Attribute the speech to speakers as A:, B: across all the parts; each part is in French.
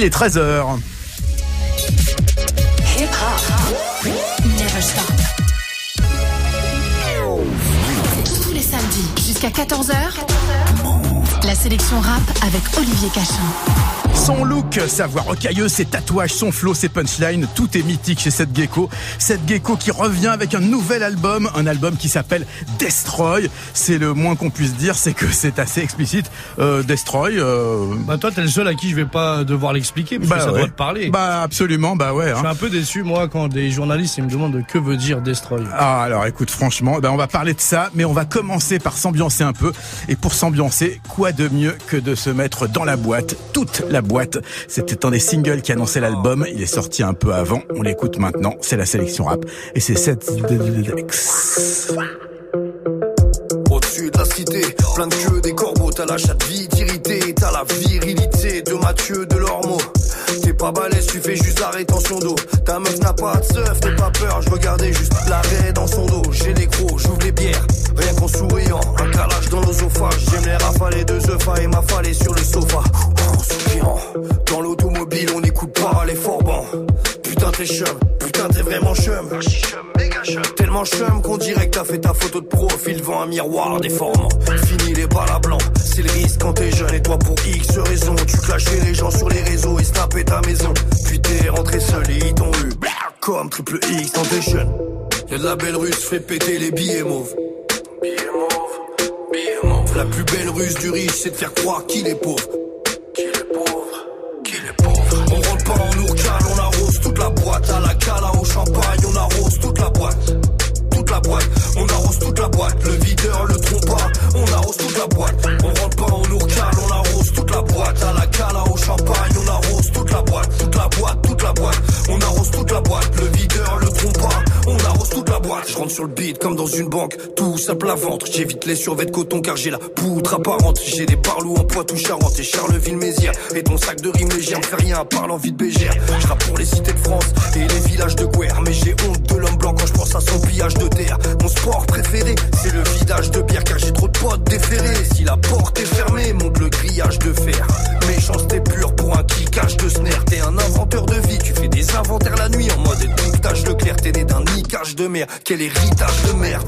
A: Il est 13h.
B: Never stop. Tous les samedis jusqu'à 14h. La sélection rap avec Olivier Cachin.
A: Son look, sa voix rocailleuse, ses tatouages, son flow, ses punchlines, tout est mythique chez cette gecko. Cette gecko qui revient avec un nouvel album, un album qui s'appelle Destroy. C'est le moins qu'on puisse dire, c'est que c'est assez explicite. Euh, Destroy. Euh...
C: Bah toi, t'es le seul à qui je vais pas devoir l'expliquer parce
A: Bah
C: que ça
A: ouais.
C: doit te parler.
A: Bah absolument, bah ouais.
C: je
A: hein.
C: suis un peu déçu moi quand des journalistes ils me demandent que veut dire destroy.
A: Ah alors écoute franchement, ben on va parler de ça, mais on va commencer par s'ambiancer un peu. Et pour s'ambiancer, quoi de mieux que de se mettre dans la boîte, toute la boîte. C'était un des singles qui annonçait l'album. Il est sorti un peu avant. On l'écoute maintenant. C'est la sélection rap et c'est cette
D: Au-dessus de la cité, plein de queues, des corbeaux, t'as la chatte vite irritée, t'as la virilité de Mathieu de. T'es pas balèze, tu fais juste la rétention d'eau. Ta meuf n'a pas de seuf, t'es pas peur, je regardais juste l'arrêt dans son dos. J'ai les gros, j'ouvre les bières, rien qu'en souriant, un calage dans l'osophage. J'aime les rafales de œufs et m'affaler sur le sofa. Dans l'automobile, on n'écoute pas les forbans. Putain, t'es chum, putain, t'es vraiment chum. Tellement chum qu'on dirait que t'as fait ta photo de profil devant un miroir déformant. Fini les balles à blanc, c'est le risque quand t'es jeune et toi pour X raison. Tu clashais les gens sur les réseaux et snapais ta maison. Puis t'es rentré seul et ils t'ont eu. Comme triple X dans tes jeunes. Y'a de la belle russe, fait péter les billets mauves. Billets mauves, billets mauves. La plus belle ruse du riche, c'est de faire croire qu'il est pauvre. Comme dans une banque, J'évite les survêts de coton car j'ai la poutre apparente. J'ai des parlous en poitou charente et Charleville-Mézières. Et ton sac de rimes légères fait rien à part l'envie de bégère. Je pour les cités de France et les villages de guerre. Mais j'ai honte de l'homme blanc quand je pense à son pillage de terre. Mon sport préféré, c'est le vidage de bière car j'ai trop de potes déférés. Si la porte est fermée, monte le grillage de fer. Méchanceté pure pour un kickage de snare. T'es un inventeur de vie, tu fais des inventaires la nuit en mode dictage de clair. T'es né d'un niquage de mer, quel héritage de merde.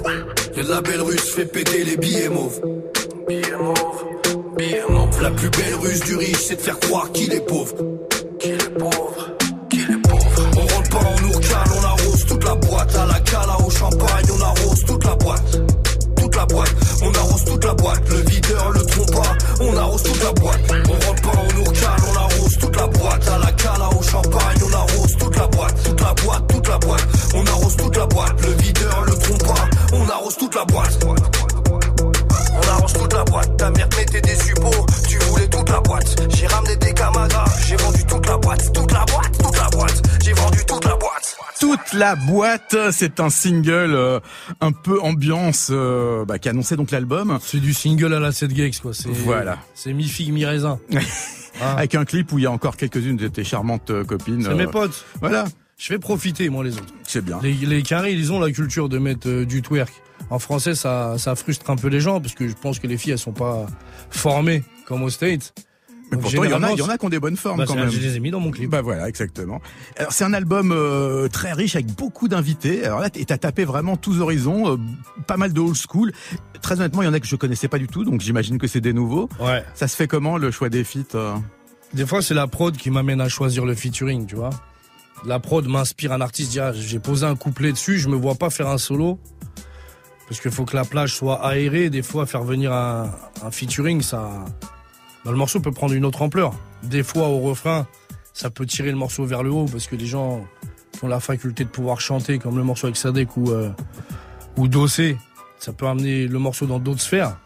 D: Belle russe, fait péter les billets mauves. Billets mauves, billets mauves. La plus belle ruse du riche, c'est de faire croire qu'il est pauvre. Qu'il est pauvre, qu'il est pauvre. On rentre pas en ourcale, on arrose toute la boîte. À la cala au champagne, on arrose toute la boîte. Toute la boîte, on arrose toute la boîte. Le videur, le trompa, on arrose toute la boîte. On rentre pas en ourcale, on arrose toute la boîte. À la cala au champagne, on arrose toute la boîte. Toute la boîte, toute la boîte. On arrose toute la boîte. Le videur, le trompa, la boîte. On arrose toute la boîte, ta mère mettait des suppos, tu voulais toute la boîte. J'ai ramené des camadas, j'ai vendu toute la boîte, toute la boîte, toute la boîte. J'ai vendu toute la boîte.
A: Toute la boîte, c'est un single euh, un peu ambiance euh, bah, qui annonçait donc l'album.
C: C'est du single à la 7 Gex quoi. C'est
A: Voilà.
C: C'est mi figue mi raisin. Ah.
A: Avec un clip où il y a encore quelques-unes de tes charmantes euh, copines.
C: C'est
A: euh,
C: mes potes.
A: Voilà,
C: Je fais profiter moi les autres.
A: c'est bien.
C: Les, les carrés, ils ont la culture de mettre euh, du twerk. En français, ça, ça frustre un peu les gens parce que je pense que les filles, elles sont pas formées comme aux States.
A: Mais
C: Donc,
A: pourtant, il y, en a, il y en a qui ont des bonnes formes
C: bah,
A: quand même.
C: Je les ai mis dans mon clip.
A: Bah voilà, exactement. Alors c'est un album euh, très riche avec beaucoup d'invités. Alors là, t'as tapé vraiment tous horizons, euh, pas mal de old school. Très honnêtement, il y en a que je connaissais pas du tout, donc j'imagine que c'est des nouveaux.
C: Ouais.
A: Ça se fait comment le choix des feats euh?
C: Des fois, c'est la prod qui m'amène à choisir le featuring, tu vois. La prod m'inspire un artiste, j'ai posé un couplet dessus, je me vois pas faire un solo. Parce qu'il faut que la plage soit aérée. Des fois, faire venir un, featuring, ça, bah, le morceau peut prendre une autre ampleur. Des fois, au refrain, ça peut tirer le morceau vers le haut parce que les gens ont la faculté de pouvoir chanter, comme le morceau avec Sadek ou, euh, ou Dossé, ça peut amener le morceau dans d'autres sphères.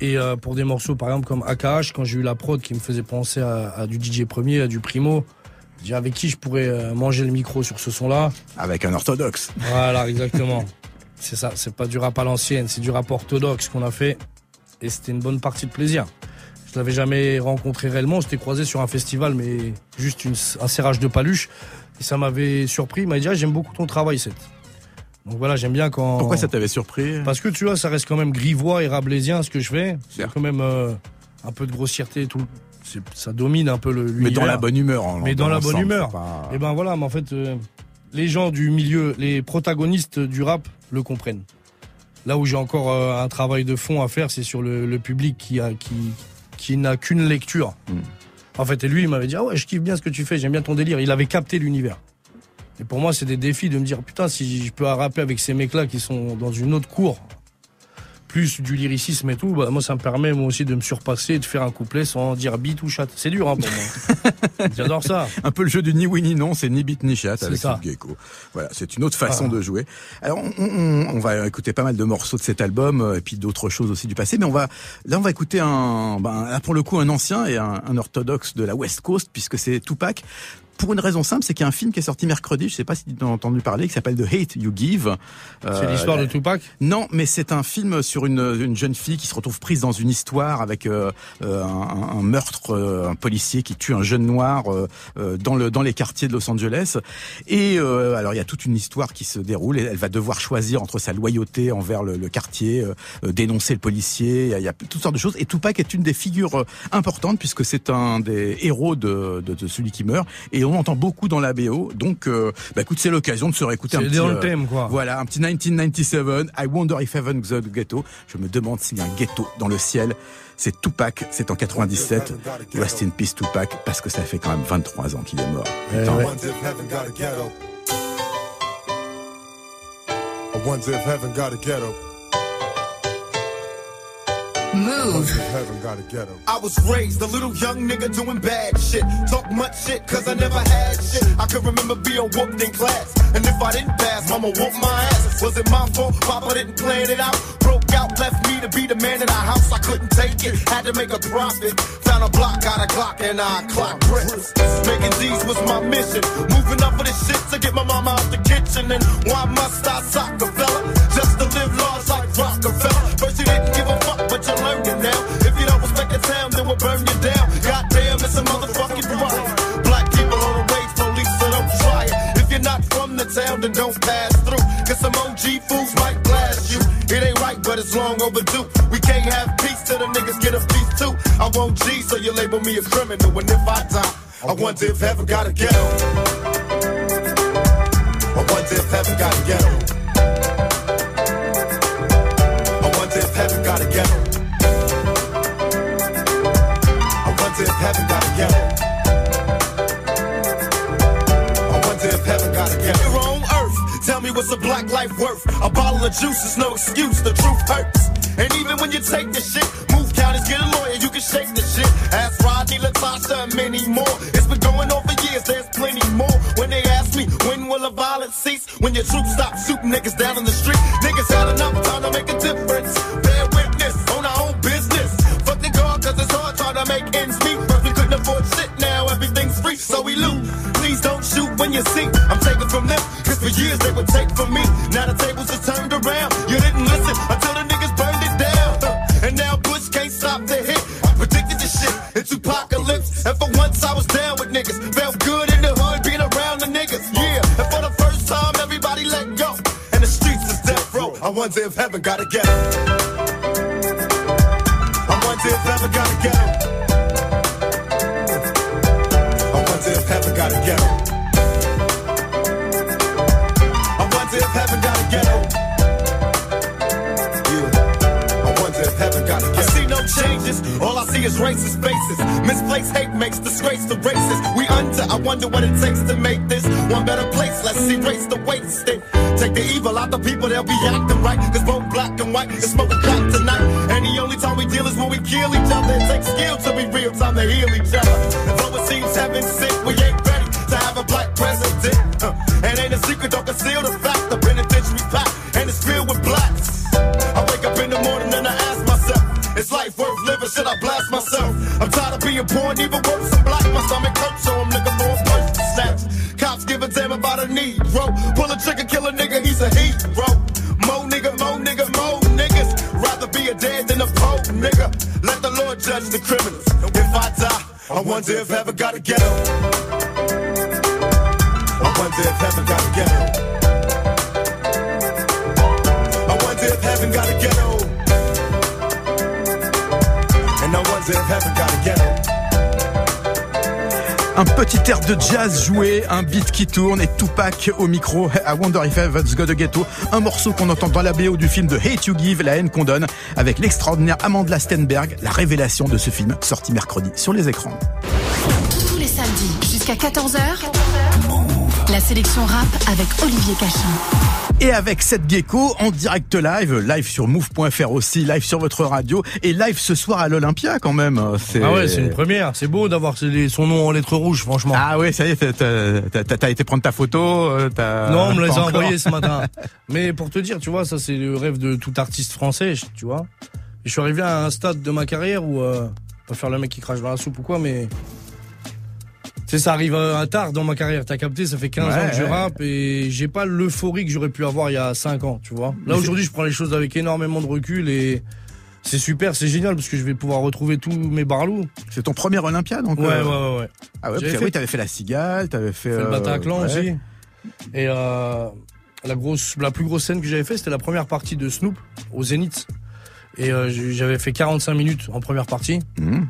C: Et euh, pour des morceaux, par exemple, comme AKH, quand j'ai eu la prod qui me faisait penser à, à du DJ Premier, à du Primo, avec qui je pourrais euh, manger le micro sur ce son-là.
A: Avec un orthodoxe.
C: Voilà, exactement. c'est ça, c'est pas du rap à l'ancienne, c'est du rap orthodoxe qu'on a fait. Et c'était une bonne partie de plaisir. Je l'avais jamais rencontré réellement, on s'était croisé sur un festival, mais juste une- un serrage de paluche. Et ça m'avait surpris, il m'a dit ah, j'aime beaucoup ton travail, Seth. Donc voilà, j'aime bien quand.
A: Pourquoi ça t'avait surpris?
C: Parce que tu vois, ça reste quand même grivois et rabelaisien ce que je fais. C'est quand même euh, un peu de grossièreté tout, ça domine un peu le.
A: Mais dans la bonne humeur.
C: En, mais dans, la bonne humeur. Et eh ben voilà, mais en fait, euh, les gens du milieu, les protagonistes du rap le comprennent. Là où j'ai encore euh, un travail de fond à faire, c'est sur le, public qui a qui qui n'a qu'une lecture. Hmm. En fait, et lui, il m'avait dit ah ouais, je kiffe bien ce que tu fais, j'aime bien ton délire. Il avait capté l'univers. Et pour moi, c'est des défis de me dire putain, si je peux rapper avec ces mecs-là qui sont dans une autre cour, plus du lyricisme et tout, bah, moi ça me permet moi aussi de me surpasser, de faire un couplet sans dire bit ou chat. C'est dur hein, pour moi. J'adore ça.
A: Un peu le jeu du ni oui ni non, c'est ni bit ni chat avec ça. Gecko. Voilà, c'est une autre façon ah. de jouer. Alors on, on, on, va écouter pas mal de morceaux de cet album euh, et puis d'autres choses aussi du passé, mais on va là on va écouter un, ben, là pour le coup un ancien et un, un orthodoxe de la West Coast puisque c'est Tupac pour une raison simple, c'est qu'il y a un film qui est sorti mercredi, je sais pas si tu as entendu parler, qui s'appelle The Hate You Give.
C: Euh, c'est l'histoire de Tupac?
A: Non, mais c'est un film sur une, une, jeune fille qui se retrouve prise dans une histoire avec euh, euh un, un, meurtre, un policier qui tue un jeune noir dans, le, dans les quartiers de Los Angeles. Et alors il y a toute une histoire qui se déroule et elle va devoir choisir entre sa loyauté envers le, le quartier, dénoncer le policier, il y, a, il y, a, toutes sortes de choses. Et Tupac est une des figures importantes puisque c'est un des héros de, de, de celui qui meurt. Et on entend beaucoup dans la BO. Donc, euh, bah, écoute, c'est l'occasion de se réécouter un petit.
C: dans le euh, thème, quoi.
A: Voilà, un petit 1997. I wonder if heaven the ghetto. Je me demande s'il y a un ghetto dans le ciel. C'est Tupac, c'est en 97. Rest in peace Tupac, parce que ça fait quand même 23 ans qu'il est mort. Eh
B: Move.
E: I was raised a little young nigga doing bad shit. Talk much shit cause I never had shit. I could remember being whooped in class. And if I didn't pass, mama whooped my ass. Was it my fault? Papa didn't plan it out. Broke out, left me to be the man in the house. I couldn't take it. Had to make a profit. Found a block, got a clock, and I clock bricks. Making G's was my mission. Moving up for this shit to get my mama out the kitchen. And why must I sock a fella? Just to live large like Rockefeller. Burn you down. Goddamn, it's a motherfucking riot. Black people on the wage, police, so don't try it. If you're not from the town, then don't pass through. Cause some OG fools might blast you. It ain't right, but it's long overdue. We can't have peace till the niggas get a piece too. I won't G, so you label me a criminal. And if I die, I wonder if heaven got a ghetto. I wonder if heaven got a ghetto. Black life worth? A bottle of juice is no excuse. The truth hurts. And even when you take the shit, move counties, get a lawyer, you can shake the shit. Ask Rodney, Latasha, and many more. It's been going on for years, there's plenty more. When they ask me, when will the violence cease? When your troops stop shooting niggas down in the racist faces. Misplaced hate makes disgrace to races. We under. I wonder what it takes to make this one better place. Let's erase the wasted. Take the evil out the people, they'll be acting right. Cause both black and white is smoking crack tonight. And the only time we deal is when we kill each other. It takes skill to be real time to heal each other. Though it seems heaven sick, we ain't and even worse, I'm black. My stomach hurts, so I'm looking for a to snatch. Cops give a damn about a Negro. Pull a trigger, kill a nigga, he's a hero. Mo nigga, mo nigga, mo niggas. Rather be a dead than a poor nigga. Let the Lord judge the criminals. If I die, I wonder if heaven got a ghetto.
A: Un petit air de jazz joué, un beat qui tourne et Tupac au micro. I wonder if I've got a ghetto. Un morceau qu'on entend dans la BO du film de Hate You Give, La haine qu'on donne, avec l'extraordinaire Amanda Stenberg, la révélation de ce film sorti mercredi sur les écrans.
B: Tous les samedis jusqu'à 14h. La sélection rap avec Olivier Cachin.
A: Et avec cette gecko en direct live, live sur move.fr aussi, live sur votre radio et live ce soir à l'Olympia quand même.
C: Ah ouais, c'est une première. C'est beau d'avoir son nom en lettres rouges, franchement.
A: Ah ouais, ça y est, t'as été prendre ta photo.
C: Euh, non, on me les a envoyés ce matin. Mais pour te dire, tu vois, ça c'est le rêve de tout artiste français, tu vois. je suis arrivé à un stade de ma carrière où, euh, pas faire le mec qui crache dans la soupe ou quoi, mais c'est ça arrive un tard dans ma carrière, t'as capté, ça fait 15 ans que je rappe et j'ai pas l'euphorie que j'aurais pu avoir il y a 5 ans, tu vois. Là aujourd'hui, je prends les choses avec énormément de recul et c'est super, c'est génial parce que je vais pouvoir retrouver tous mes barlous.
A: C'est ton premier Olympia donc
C: Ouais, euh, ouais, ouais,
A: Ah ouais, parce fait... oui, t'avais fait la Cigale, t'avais fait,
C: fait le Bataclan aussi. Et euh, la grosse la plus grosse scène que j'avais fait, c'était la première partie de Snoop au Zénith. Et euh, j'avais fait 45 minutes en première partie. Mmh.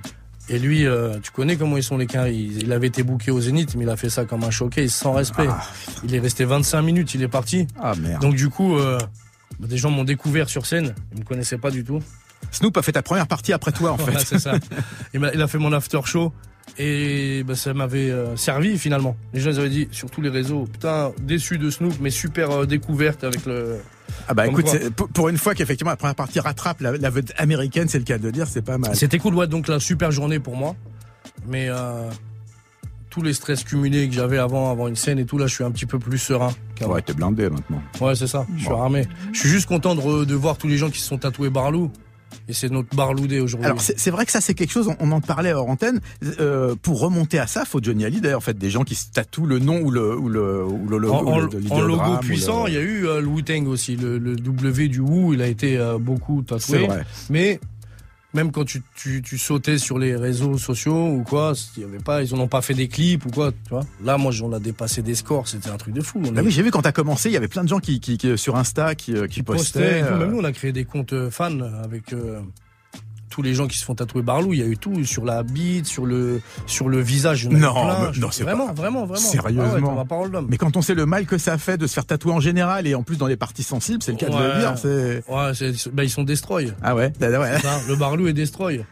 C: Et lui, euh, tu connais comment ils sont les cas. Il, avait été bouqué au Zénith, mais il a fait ça comme un choqué, sans respect. Ah. Il est resté 25 minutes, il est parti.
A: Ah merde.
C: Donc du coup, euh, des gens m'ont découvert sur scène. Ils me connaissaient pas du tout.
A: Snoop a fait ta première partie après toi, en fait.
C: c'est ça. Il a, fait mon after show. Et bah, ça m'avait euh, servi finalement. Les gens ils avaient dit sur tous les réseaux, putain, déçu de Snoop, mais super découverte avec le,
A: ah bah écoute, pour une fois qu'effectivement la première partie rattrape la, la vedette américaine, c'est le cas de dire, c'est pas mal.
C: C'était cool, ouais, donc la super journée pour moi. Mais euh, tous les stress cumulés que j'avais avant, avant une scène et tout, là, je suis un petit peu plus serein.
A: Ouais, t'es blindé maintenant.
C: Ouais, c'est ça. Je suis armé. Je suis juste content de, de voir tous les gens qui se sont tatoués Barlou. Et c'est notre barloudé aujourd'hui.
A: Alors c'est vrai que ça c'est quelque chose, on, en parlait hors antenne. Euh, pour remonter à ça, faut Johnny Hallyday en fait, des gens qui se tatouent le nom ou le ou le ou le,
C: en, en, logo puissant, il y a eu euh, le Wu Tang aussi, le, le, W du Wu, il a été euh, beaucoup tatoué. Vrai. Mais même quand tu, tu, tu, sautais sur les réseaux sociaux ou quoi, y avait pas, ils n'ont pas fait des clips ou quoi, tu vois. Là, moi, on a dépassé des scores, c'était un truc de fou.
A: Ah oui, j'ai vu quand t'as commencé, il y avait plein de gens qui, qui, qui sur Insta qui, euh, qui, postaient.
C: Même nous, on a créé des comptes euh, fans avec euh, tous les gens qui se font tatouer Barlou, il y a eu tout sur la bite, sur le sur le visage.
A: Non, non, c'est
C: vraiment, vraiment, vraiment.
A: Sérieusement.
C: Ah parole
A: mais quand on sait le mal que ça fait de se faire tatouer en général et en plus dans les parties sensibles, c'est le cas de le dire.
C: C'est... Ouais, bah, ils sont destroy.
A: Ah ouais, bah, ouais.
C: le Barlou est destroy.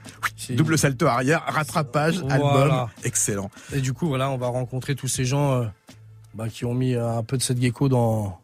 A: Double salto arrière, rattrapage, album, excellent.
C: Et du coup, voilà, on va rencontrer tous ces gens euh, bah, qui ont mis un peu de cette gecko dans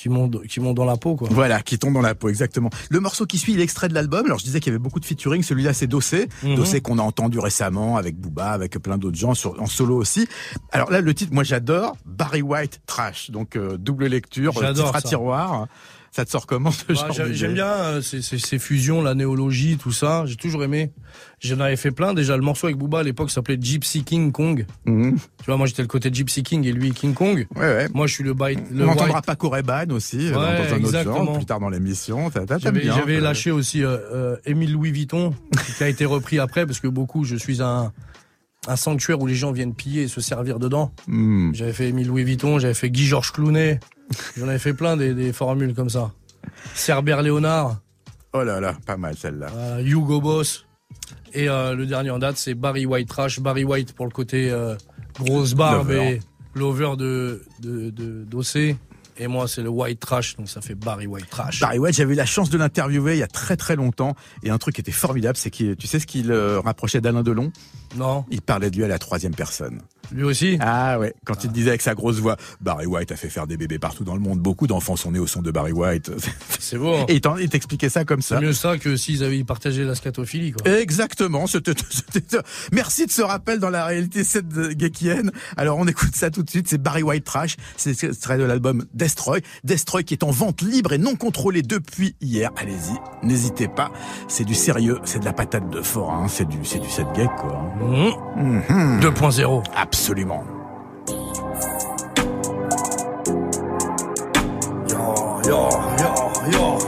C: qui montent, qui montent dans la peau, quoi.
A: Voilà, qui tombent dans la peau, exactement. Le morceau qui suit, l'extrait de l'album. Alors, je disais qu'il y avait beaucoup de featuring. Celui-là, c'est Dossé. Mhm. Dossé qu'on a entendu récemment avec Booba, avec plein d'autres gens sur, en solo aussi. Alors là, le titre, moi, j'adore. Barry White Trash. Donc, euh, double lecture, titre à tiroir. Ça te sort comment ce genre
C: J'aime bien euh, ces, ces, fusions, la néologie, tout ça. J'ai toujours aimé. J'en avais fait plein. Déjà, le morceau avec Booba à l'époque s'appelait Gypsy King Kong. Mhm. Tu vois, moi j'étais le côté Gypsy King et lui King Kong.
A: Ouais, ouais.
C: Moi je suis le byte.
A: On entendra pas Coreban aussi euh, dans un autre genre plus tard dans l'émission.
C: J'avais lâché aussi euh, euh, Émile Louis Vuitton qui a été repris après parce que beaucoup, je suis un un sanctuaire où les gens viennent piller et se servir dedans. Hmm. J'avais fait Émile Louis Vuitton, j'avais fait Guy Georges Clounet. J'en avais fait plein des, des formules comme ça. Cerbère Léonard.
A: Oh là là, pas mal celle-là.
C: Euh, Hugo Boss. Et euh, le dernier en date, c'est Barry White Trash. Barry White pour le côté euh, grosse barbe et l'over de, de, de, d'Ossé. Et moi, c'est le White Trash, donc ça fait Barry White Trash.
A: Barry White, j'avais eu la chance de l'interviewer il y a très très longtemps. Et un truc qui était formidable, c'est que tu sais ce qu'il rapprochait d'Alain Delon?
C: Non.
A: Il parlait de lui à la troisième personne.
C: Lui aussi?
A: Ah ouais, quand il disait avec sa grosse voix, Barry White a fait faire des bébés partout dans le monde. Beaucoup d'enfants sont nés au son de Barry White.
C: C'est beau.
A: Et il t'expliquait ça comme ça.
C: C'est mieux ça que s'ils avaient partagé la scatophilie, quoi.
A: Exactement. Merci de ce rappel dans la réalité cette gekienne. Alors on écoute ça tout de suite. C'est Barry White Trash. C'est extrait de l'album Destroy. Destroy qui est en vente libre et non contrôlée depuis hier. Allez-y, n'hésitez pas. C'est du sérieux, c'est de la patate de fort. Hein. C'est du, c'est du set geek, quoi.
C: 2.0.
A: Absolument. Absolument.
D: Yo, yo, yo, yo.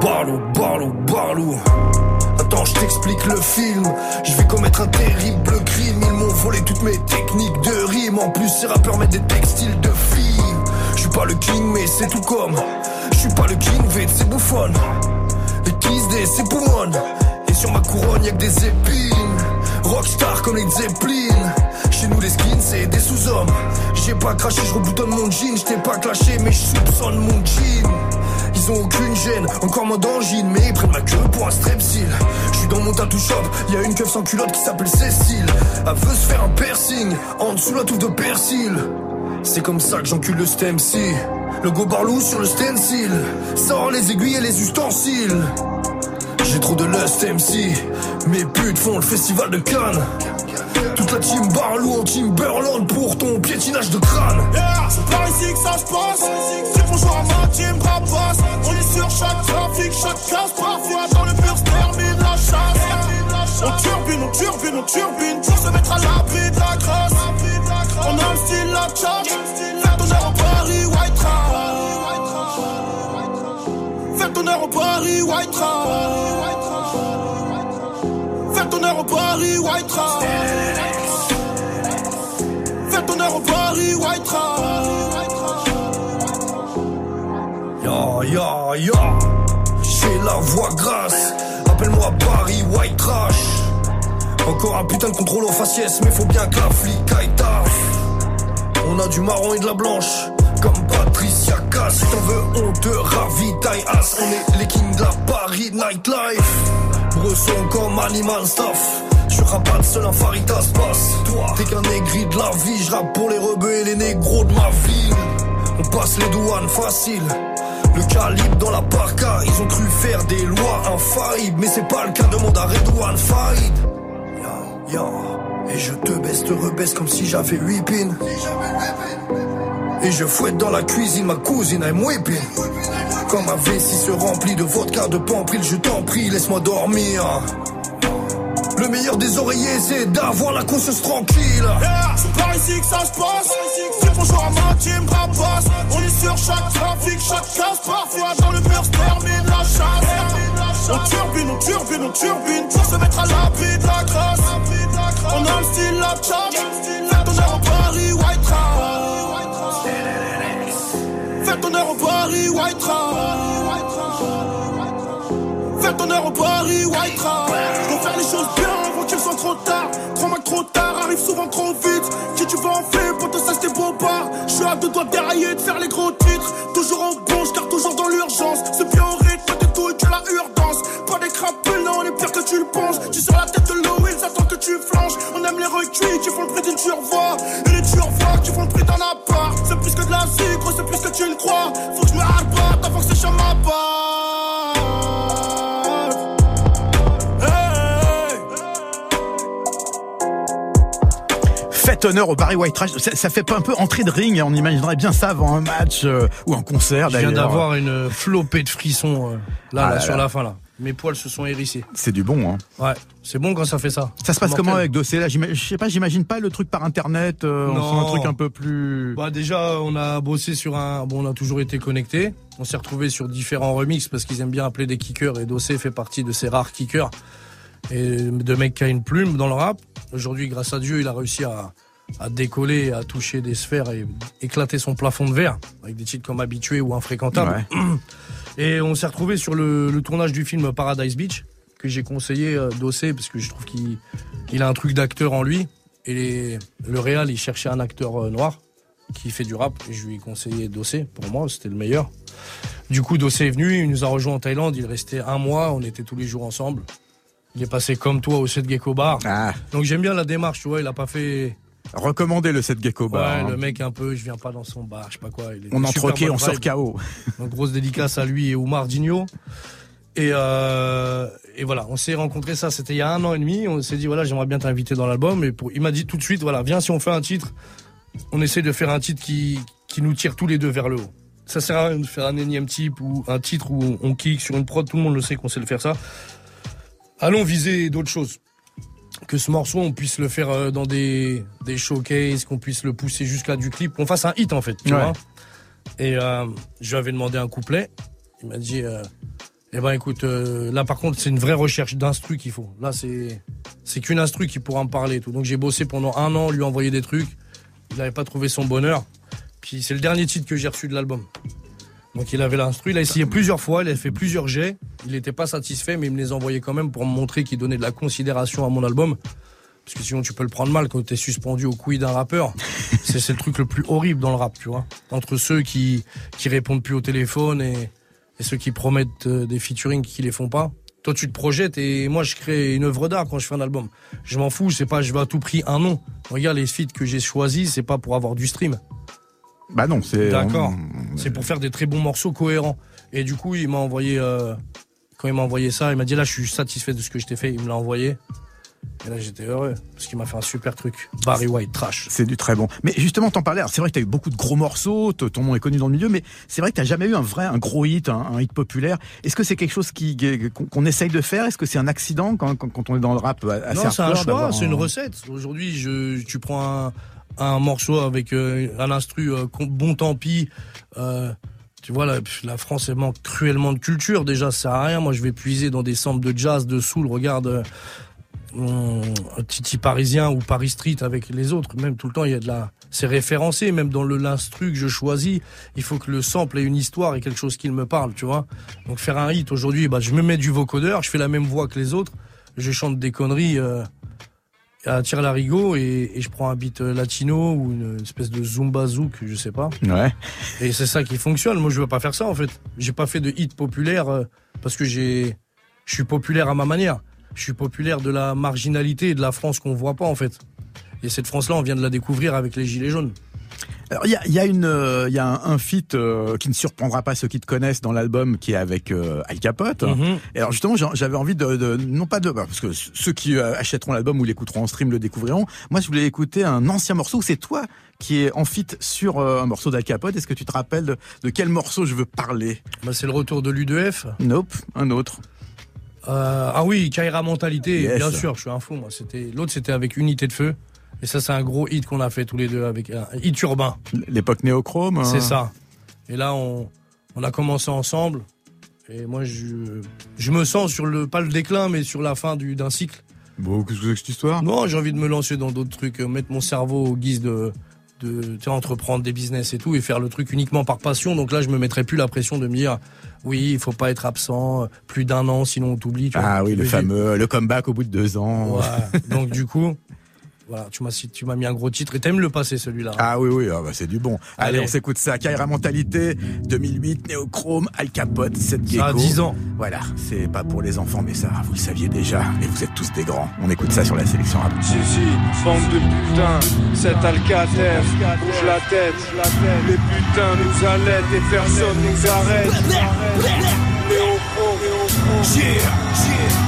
D: Barlou, barlou, barlou. Attends, je t'explique le film. Je vais commettre un terrible crime. Ils m'ont volé toutes mes techniques de rime. En plus, ces rappeurs mettent des textiles de filles. Je suis pas le king, mais c'est tout comme. Je suis pas le king, V, c'est bouffonne. Les kiss des c'est poumon. Et sur ma couronne, y'a que des épines. Rockstar comme les Zeppelin. Chez nous les skins c'est des sous-hommes J'ai pas craché, je reboutonne mon jean Je pas clashé mais je soupçonne mon jean ils ont aucune gêne, encore moins d'angine, mais ils prennent ma queue pour un strepsil. Je suis dans mon tattoo shop, y a une keuf sans culotte qui s'appelle Cécile. Elle veut se faire un piercing, en dessous la touffe de persil. C'est comme ça que j'encule le stem si Le go barlou sur le stencil. Sors les aiguilles et les ustensiles. J'ai trop de lust MC. Mes putes font le festival de Cannes. Toute la team Barlou en team Berland pour ton piétinage de crâne.
F: Yeah, par ici que ça se passe. C'est pour jouer à ma team rapace. On est sur chaque trafic, chaque case. Parfois dans le mur termine la chasse. On turbine, on turbine, on turbine pour se mettre à l'abri de la grâce. On a le style, la charge. Faire ton au Paris, white trash. Faire ton au Paris, white trash. Faire ton au Paris, white trash. Faire ton au Paris, white trash.
D: Ya, ya, ya. J'ai la voix grasse. Appelle-moi Paris, white trash. Encore un putain de contrôle en faciès, mais faut bien que la flic aille On a du marron et de la blanche, comme Patricia Cass. Si t'en veux, on te ravitaille as. On est les kings de la Paris nightlife. Bresson comme animal stuff. Je rappe seul un faritas passe. Toi, t'es qu'un aigri de la vie. Je rappe pour les rebeux et les négros de ma ville. On passe les douanes facile. Le calibre dans la parka, ils ont cru faire des lois infaillibles, mais c'est pas le cas, demande à Redouane Faïd. Et je te baisse, te rebaisse comme si j'avais 8 pins. Et je fouette dans la cuisine ma cousine, I'm whipping. Comme ma vessie se remplit de vodka, de pampril, je t'en prie, laisse-moi dormir. Le meilleur des oreillers, c'est d'avoir la conscience tranquille.
F: Yeah, c'est par ici que ça se passe. C'est pour jouer à ma team rapace. On est sur chaque trafic, chaque case. Parfois dans le mur termine la chasse. On turbine, on turbine, on turbine pour se mettre à l'abri de la grâce. On style. Fais ton heure au Paris, white trash. Fais ton heure au Paris, white trash. Fais ton heure au Paris, white trash. Faut faire les choses bien avant qu'elles soient trop tard. Trop mal, trop tard, arrive souvent trop vite. Qui tu veux en faire pour te c'est beau pas. Je suis à deux doigts derrière de faire les gros titres. Toujours en bronze, car toujours dans l'urgence. C'est bien au rythme de tout et que la urgence. Pas des crapules, non, on est pire que tu le penses. Tu sur la tête de que tu flanches. On aime les recuits qui font le prix d'une turvoie. Et les turvois qui font le prix d'un appart. C'est plus que de la sucre, c'est plus que tu ne crois. Faut que je me hard avant que c'est chez ma.
A: Faites honneur au Paris White Trash. Ça, ça fait pas un peu entrée de ring. On imaginerait bien ça avant un match euh, ou un concert
C: Je viens
A: d'ailleurs.
C: d'avoir une flopée de frissons euh, là,
A: Ah
C: là,
A: là
C: sur la fin là. Mes poils se sont hérissés.
A: C'est du bon. Hein.
C: Ouais, c'est bon quand ça fait ça.
A: Ça se passe
C: Mortel.
A: comment avec Dossé là? Je sais pas, j'imagine pas le truc par internet. euh, on
C: Non.
A: un truc un peu plus.
C: Bah déjà, on a bossé sur un. Bon, on a toujours été connectés. On s'est retrouvés sur différents remixes parce qu'ils aiment bien appeler des kickers et Dossé fait partie de ces rares kickers et de mecs qui a une plume dans le rap. Aujourd'hui, grâce à Dieu, il a réussi à, à décoller, à toucher des sphères et éclater son plafond de verre avec des titres comme Habitué ou Infréquentable.
A: Ouais.
C: Et on s'est retrouvé sur le, le tournage du film Paradise Beach que j'ai conseillé euh, Dossé parce que je trouve qu'il il a un truc d'acteur en lui. Et les- le réal, il cherchait un acteur euh, noir qui fait du rap. Et je lui ai conseillé Dossé. Pour moi, c'était le meilleur. Du coup, Dossé est venu, il nous a rejoint en Thaïlande. Il restait un mois, on était tous les jours ensemble. Il est passé comme toi au 7 Gecko Bar.
A: Ah,
C: Donc j'aime bien la démarche, tu vois. Il a pas fait.
A: Recommandez le set Gecko Bar.
C: ouais,
A: hein.
C: le mec un peu, je viens pas dans son bar, je sais pas quoi. Il est
A: On entrequait,
C: bonne
A: on sort. KO.
C: Donc grosse dédicace à lui et Oumar Digno. Et, euh, et voilà, on s'est rencontrés ça, c'était il y a un an et demi. On s'est dit voilà, j'aimerais bien t'inviter dans l'album. Et pour, il m'a dit tout de suite voilà, viens si on fait un titre, on essaie de faire un titre qui qui nous tire tous les deux vers le haut. Ça sert à rien de faire un énième type ou un titre où on kick sur une prod, tout le monde le sait qu'on sait le faire ça. Allons viser d'autres choses. Que ce morceau, on puisse le faire euh, dans des, des showcases, qu'on puisse le pousser jusqu'à du clip, qu'on fasse un hit en fait, tu
A: Ouais.
C: vois. Et euh, je lui avais demandé un couplet. Il m'a dit, euh, eh ben écoute, euh, là par contre c'est une vraie recherche d'instru qu'il faut. Là c'est c'est qu'une instru qui pourra me parler et tout. Donc j'ai bossé pendant un an, lui envoyer des trucs. Il n'avait pas trouvé son bonheur. Puis c'est le dernier titre que j'ai reçu de l'album. Donc il avait l'instru, il a essayé plusieurs fois, il a fait plusieurs jets. Il n'était pas satisfait, mais il me les envoyait quand même pour me montrer qu'il donnait de la considération à mon album. Parce que sinon, tu peux le prendre mal quand t'es suspendu au couille d'un rappeur. c'est c'est le truc le plus horrible dans le rap, tu vois. Entre ceux qui, qui répondent plus au téléphone et, et ceux qui promettent euh, des featuring qui les font pas. Toi, tu te projettes et moi, je crée une œuvre d'art quand je fais un album. Je m'en fous, sais pas, je veux à tout prix un nom. Regarde les feats que j'ai choisis, c'est pas pour avoir du stream.
A: Bah non, c'est.
C: D'accord.
A: on-
C: C'est pour faire des très bons morceaux cohérents. Et du coup, il m'a envoyé, euh, quand il m'a envoyé ça, il m'a dit là, je suis satisfait de ce que je t'ai fait. Il me l'a envoyé. Et là, j'étais heureux parce qu'il m'a fait un super truc. Barry White, trash.
A: C'est du très bon. Mais justement, t'en parlais. C'est vrai que t'as eu beaucoup de gros morceaux, ton nom est connu dans le milieu, mais c'est vrai que t'as jamais eu un vrai, un gros hit, un, un hit populaire. Est-ce que c'est quelque chose qui qu'on essaye de faire? Est-ce que c'est un accident quand, quand, on est dans le rap assez
C: non, c'est un choix, c'est une
A: un-
C: recette. Aujourd'hui, tu prends un, un morceau avec euh, un instru euh, bon tant pis. euh, tu vois, la, la France elle manque cruellement de culture. Déjà, ça sert à rien. Moi, je vais puiser dans des samples de jazz, de soul. Regarde, Titi parisien ou Paris Street avec les autres. Même tout le temps, il y a de la. C'est référencé. Même dans le l'instru que je choisis, il faut que le sample ait une histoire et quelque chose qui me parle. Tu vois. Donc faire un hit aujourd'hui, bah, je me mets du vocodeur, je fais la même voix que les autres, je chante des conneries. À tire larigot et, et je prends un beat euh, latino ou une espèce de zumba zouk, je sais pas.
A: Ouais.
C: Et c'est ça qui fonctionne. Moi, je veux pas faire ça en fait. J'ai pas fait de hit populaire euh, parce que j'ai, je suis populaire à ma manière. Je suis populaire de la marginalité et de la France qu'on voit pas en fait. Et cette France-là, on vient de la découvrir avec les gilets jaunes.
A: Alors il y a, il y a une, euh, il y a un, un feat euh, qui ne surprendra pas ceux qui te connaissent dans l'album, qui est avec euh, Al Capote.
C: Mhm.
A: Et alors justement, j'avais envie de, de- non pas de, bah, parce que ceux qui euh, achèteront l'album ou l'écouteront en stream le découvriront. Moi, je voulais écouter un ancien morceau. C'est toi qui est en feat sur euh, un morceau d'Al Capote. Est-ce que tu te rappelles de, de quel morceau je veux parler?
C: Bah, c'est le retour de l'U2F.
A: Nope, un autre.
C: Euh, ah oui, Kaira Mentalité,
A: Yes.
C: bien sûr, je suis un fou moi. C'était l'autre, c'était avec Unité de feu. Et ça, c'est un gros hit qu'on a fait tous les deux avec un hit urbain.
A: L'époque néochrome.
C: C'est
A: hein.
C: ça. Et là, on, on a commencé ensemble. Et moi, je, je me sens sur le, pas le déclin, mais sur la fin du, d'un cycle.
A: Bon, qu'est-ce que c'est que cette histoire?
C: Non, j'ai envie de me lancer dans d'autres trucs, euh, mettre mon cerveau au guise de, de, entreprendre des business et tout, et faire le truc uniquement par passion. Donc là, je me mettrai plus la pression de me dire, oui, il faut pas être absent euh, plus d'un an, sinon on t'oublie. tu vois.
A: Ah oui, le fameux, le comeback au bout de deux ans.
C: Ouais. Donc du coup, voilà, tu m'as, tu m'as mis un gros titre et t'aimes le passer celui-là. hein.
A: Ah oui, oui, ah bah c'est du bon. Allez,
C: Allez.
A: on s'écoute ça. Kaira Mentalité, 2008, Néochrome, Al Capote, 7
C: Ça a
A: Gecko.
C: 10 ans.
A: Voilà, c'est pas pour les enfants, mais ça, vous le saviez déjà. Mais vous êtes tous des grands. On écoute ça sur la sélection rap.
G: Si, si, bande de putains, cet Alcatel, bouge la tête, les putains nous allaitent et personne nous arrête. Néo-pro, néo-pro.
D: Yeah, yeah.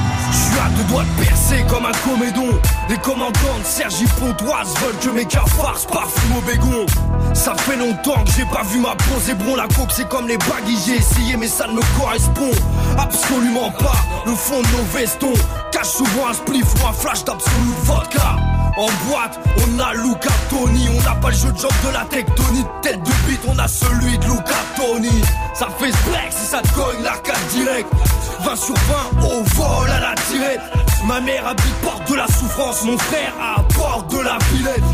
D: Doigts de percer comme un comédon. Les commandants de Sergi Pontoise veulent que mes cafards parfument au bégon. Ça fait longtemps que j'ai pas vu ma peau, c'est bon. La coke, c'est comme les baguilles, j'ai essayé, mais ça ne me correspond absolument pas. Le fond de nos vestons cache souvent un spliff ou un flash d'absolu vodka. En boîte, on a Luca Tony, on n'a pas le jeu de job de la tectonique, tête de bite, on a celui de Luca Tony. Ça fait flex si ça te cogne l'arcade direct. 20 sur 20 au vol à la tirette. Ma mère habite porte de la souffrance, mon frère à bord de la Villette.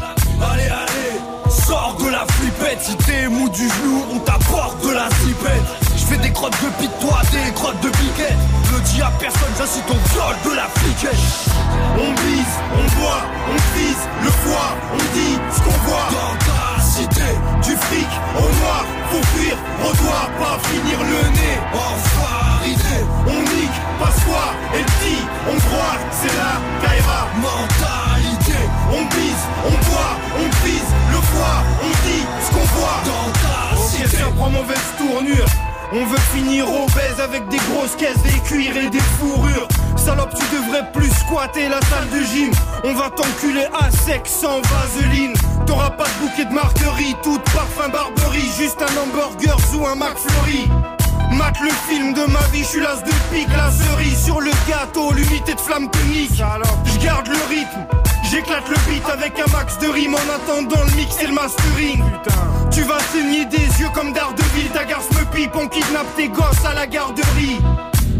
D: Allez, allez, sors de la flippette. Si t'es mou du genou, on t'apporte de la slipette. Je fais des crottes de pite, toi des crottes de piquet. Le dis à personne, j'incite au viol de la fliquette. On bise, on boit, on vise le foie, on dit ce qu'on voit dans ta cité. Du fric au noir, faut fuir, on doit pas finir
G: avec des grosses caisses, des cuirs et des fourrures. Salope, tu devrais plus squatter la salle de gym. On va t'enculer à sec sans vaseline. T'auras pas de bouquet de marguerite, tout de parfum barberie, juste un hamburger ou un McFlurry. Mate le film de ma vie, je suis l'as de pique, la cerise sur le gâteau, l'unité de flamme tonique. Je garde le rythme, j'éclate le beat avec un max de rimes en attendant le mix et le mastering. Tu vas saigner des yeux comme Daredevil, ta garce me pipe, on kidnappe tes gosses à la garderie.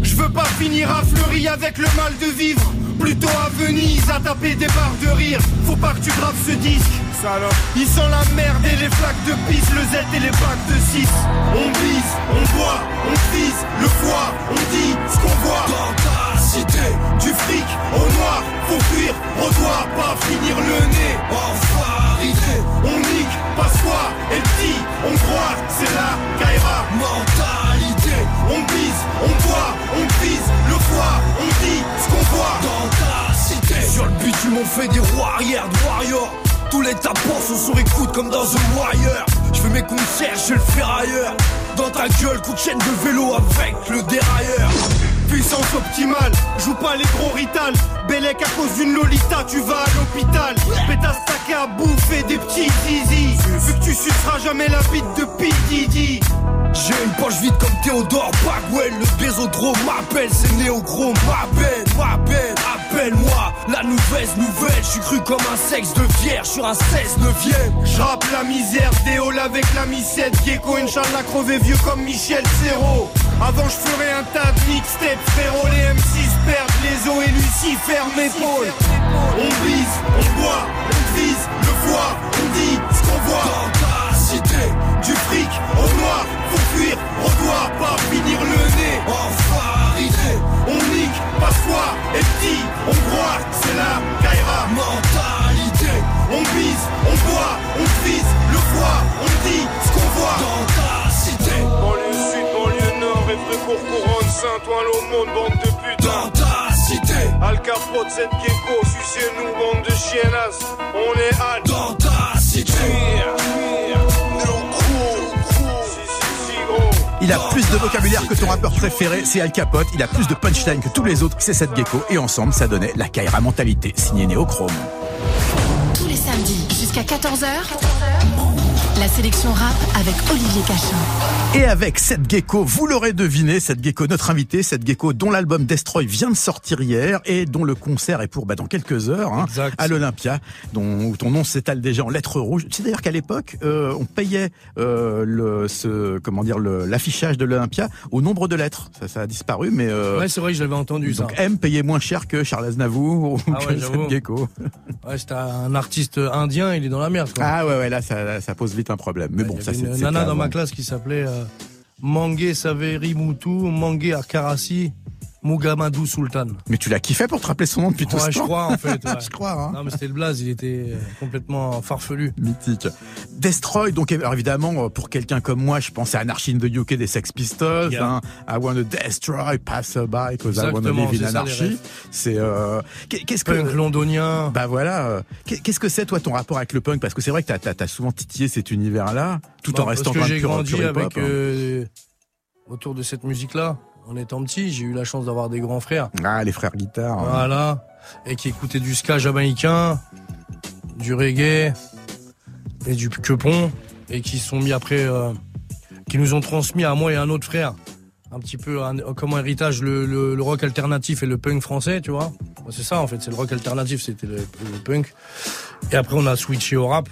G: Je veux pas finir à Fleury avec le mal de vivre. Plutôt à Venise à taper des barres de rire. Faut pas que tu graves ce disque. Il sent la merde et les flaques de pisse, le Z et les bacs de 6.
D: On bise, on boit, on vise le foie, on dit ce qu'on voit du fric au noir Faut fuir, on doit pas
G: finir le nez.
D: Enfin arrivé,
G: on nique, pas soi. Et petit, on croit, c'est la Kaira.
D: Mentalité,
G: on bise, on boit, on prise Le foie, on dit ce qu'on voit
D: Dans ta cité. Sur le bitume on
H: fait des rois arrière de warrior tous les tapons sont sur écoute comme dans un Warrior Je fais mes concerts chez le ferrailleur Dans ta gueule coup de chaîne de vélo avec le dérailleur.
G: Puissance optimale, joue pas les gros rital. Bellec à cause d'une Lolita, tu vas à l'hôpital. Pétasse sac à bouffer des petits zizi. Vu que tu suceras jamais la bite de P. Diddy.
H: J'ai une poche vide comme Théodore Bagwell. Le bésodrome m'appelle, c'est néogros m'appelle, m'appelle, appelle-moi. La nouvelle nouvelle, je suis cru comme un sexe de vierge sur un 16 neuvième.
G: J'rappe la misère, déole avec la micette. Gecko, Inch'Allah, crevé vieux comme Michel Serrault. Avant, je ferais un tas de mixtapes, frérot. Les M6 perdent les os et Lucifer m'épaule. On bise, on boit, on vise, le voit, on dit ce qu'on voit.
H: Dans ta cité,
G: Du fric au noir, faut fuir, on doit pas finir le nez.
H: enfaridé,
G: On nique, passe-quoi, et petit, on croit, c'est la Kaira.
H: mentalité.
I: Banlieue nord, Effrecourt, couronne, Saint-Ouen, l'aumône, bande de putains.
H: dans ta cité,
I: Al Capote, cette gecko, sucez-nous, bande de chiennas. On est à
H: dans ta cité.
A: Il a plus de vocabulaire que ton rappeur préféré, c'est Al Capote. Il a plus de punchline que tous les autres, c'est cette gecko. Et ensemble, ça donnait la Kaira Mentalité, signée Néochrome.
B: Tous les samedis jusqu'à 14h. La sélection rap avec Olivier Cachin.
A: Et avec cette gecko, vous l'aurez deviné, cette gecko, notre invité, cette gecko dont l'album Destroy vient de sortir hier et dont le concert est pour bah, dans quelques heures hein,
D: Exact.
A: à l'Olympia, dont où ton nom s'étale déjà en lettres rouges. Tu sais d'ailleurs qu'à l'époque, euh, on payait euh, le, ce, comment dire, le- l'affichage de l'Olympia au nombre de lettres. Ça, ça a disparu, mais euh,
D: Ouais, c'est vrai que je l'avais entendu ça.
A: donc M payait moins cher que Charles Aznavour ou
D: Ah
A: que cette gecko.
D: Ouais, c'était un artiste indien, il est dans la merde. Quoi.
A: Ah ouais, ouais, là, ça, ça pose vite un problème. Mais bon,
D: Il y
A: ça c'est.
D: une nana dans ma classe qui s'appelait euh, Mangé Saveri Moutou, Mangé Arkarasi, Mugamadou Sultan.
A: Mais tu l'as kiffé pour te rappeler son nom depuis tout
D: Ouais,
A: ce
D: je
A: temps
D: crois en fait. ouais.
A: Je crois, hein.
D: Non mais c'était le blaze, il était euh, complètement farfelu.
A: Mythique. Destroy, donc alors évidemment, pour quelqu'un comme moi, je pense à Anarchy in the UK des Sex Pistols,
D: Yeah.
A: hein, I wanna destroy, pass by, cause I wanna live in anarchy. C'est euh, qu'est- qu'est-ce
D: Punk
A: que
D: londonien.
A: bah voilà, euh, qu'est- qu'est-ce que c'est toi ton rapport avec le punk? Parce que c'est vrai que t'as as, souvent titillé cet univers-là, tout
D: Bah,
A: en restant
D: parce que j'ai grandi avec
A: hein.
D: euh, autour de cette musique-là. En étant petit, j'ai eu la chance d'avoir des grands frères.
A: Ah, les frères guitare.
D: Voilà. Et qui écoutaient du ska jamaïcain, du reggae et du quepon. Et qui sont mis après, euh, qui nous ont transmis à moi et à un autre frère. Un petit peu un- comme un héritage le, le- le rock alternatif et le punk français, tu vois. Bah, C'est ça en fait, c'est le rock alternatif, c'était le, le punk. Et après on a switché au rap.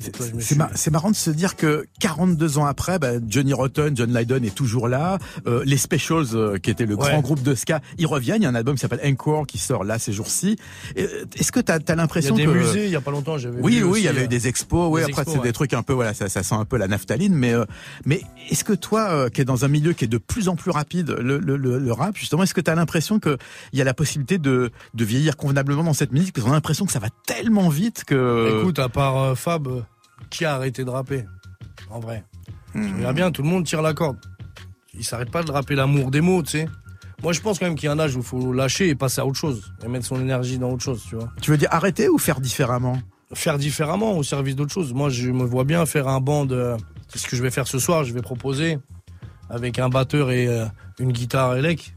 A: C'est- mar- marrant de se dire que 42 ans après, bah, Johnny Rotten, John Lydon est toujours là. Euh, les Specials, euh, qui était le
D: Ouais.
A: grand groupe de ska, ils reviennent. Il y a un album qui s'appelle Encore qui sort là ces jours-ci. Euh, Est-ce que tu as,
D: Il y a
A: l'impression
D: des
A: que...
D: musées, il y a pas longtemps, j'avais
A: Oui,
D: vu
A: oui,
D: aussi,
A: il y avait
D: euh,
A: eu des expos. Oui, après c'est
D: ouais.
A: des trucs un peu, voilà, ça, ça sent un peu la naphtaline. Mais, euh, mais est-ce que toi, euh, qui es dans un milieu qui est de plus en plus rapide, le, le, le, le rap, justement, est-ce que tu as l'impression que il y a la possibilité de, de vieillir convenablement dans cette musique? Parce qu'on a l'impression que ça va tellement vite que.
D: Écoute, à part euh, Fab, euh, qui a arrêté de rapper En vrai. Tu regardes bien, tout le monde tire la corde. Il s'arrête pas de rapper l'amour des mots, tu sais. Moi, je pense quand même qu'il y a un âge où il faut lâcher et passer à autre chose. Et mettre son énergie dans autre chose, tu vois.
A: Tu veux dire arrêter ou faire différemment?
D: Faire différemment au service d'autre chose. Moi, je me vois bien faire un band. euh, C'est ce que je vais faire ce soir. Je vais proposer avec un batteur et euh, une guitare élec.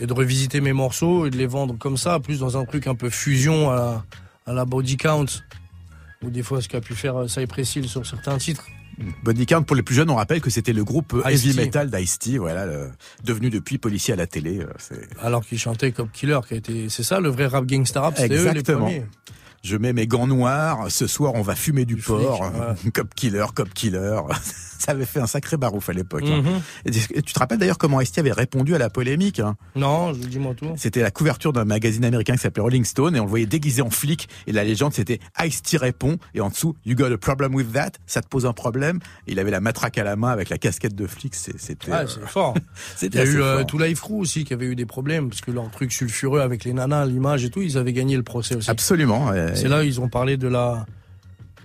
D: Et de revisiter mes morceaux et de les vendre comme ça, plus dans un truc un peu fusion à la body count. Ou des fois, ce qu'a pu faire euh, Hill sur certains titres.
A: Body Count, pour les plus jeunes, on rappelle que c'était le groupe euh, heavy metal d'Ice-T, voilà, le- devenu depuis policier à la télé. euh,
D: Alors qu'ils chantaient Cop Killer, qui a été, c'est ça le vrai rap gangsta rap, c'était eux les
A: Exactement.
D: premiers.
A: Je mets mes gants noirs, ce soir on va fumer du,
D: Du
A: porc,
D: flic,
A: cop killer, cop killer. Ça avait fait un sacré barouf à l'époque. hein.
D: Mhm.
A: Tu te rappelles d'ailleurs comment Ice-T avait répondu à la polémique hein
D: Non, je dis-moi tout.
A: C'était la couverture d'un magazine américain qui s'appelait Rolling Stone et on le voyait déguisé en flic et la légende c'était Ice-T répond et en dessous You got a problem with that? Ça te pose un problème? Il avait la matraque à la main avec la casquette de flic. C'était
D: Ah,
A: euh,
D: c'est fort. Il y a eu euh, tout Life Crew aussi qui avait eu des problèmes parce que leur truc sulfureux avec les nanas, l'image et tout, ils avaient gagné le procès aussi.
A: Absolument. ouais.
D: C'est là ils ont parlé de la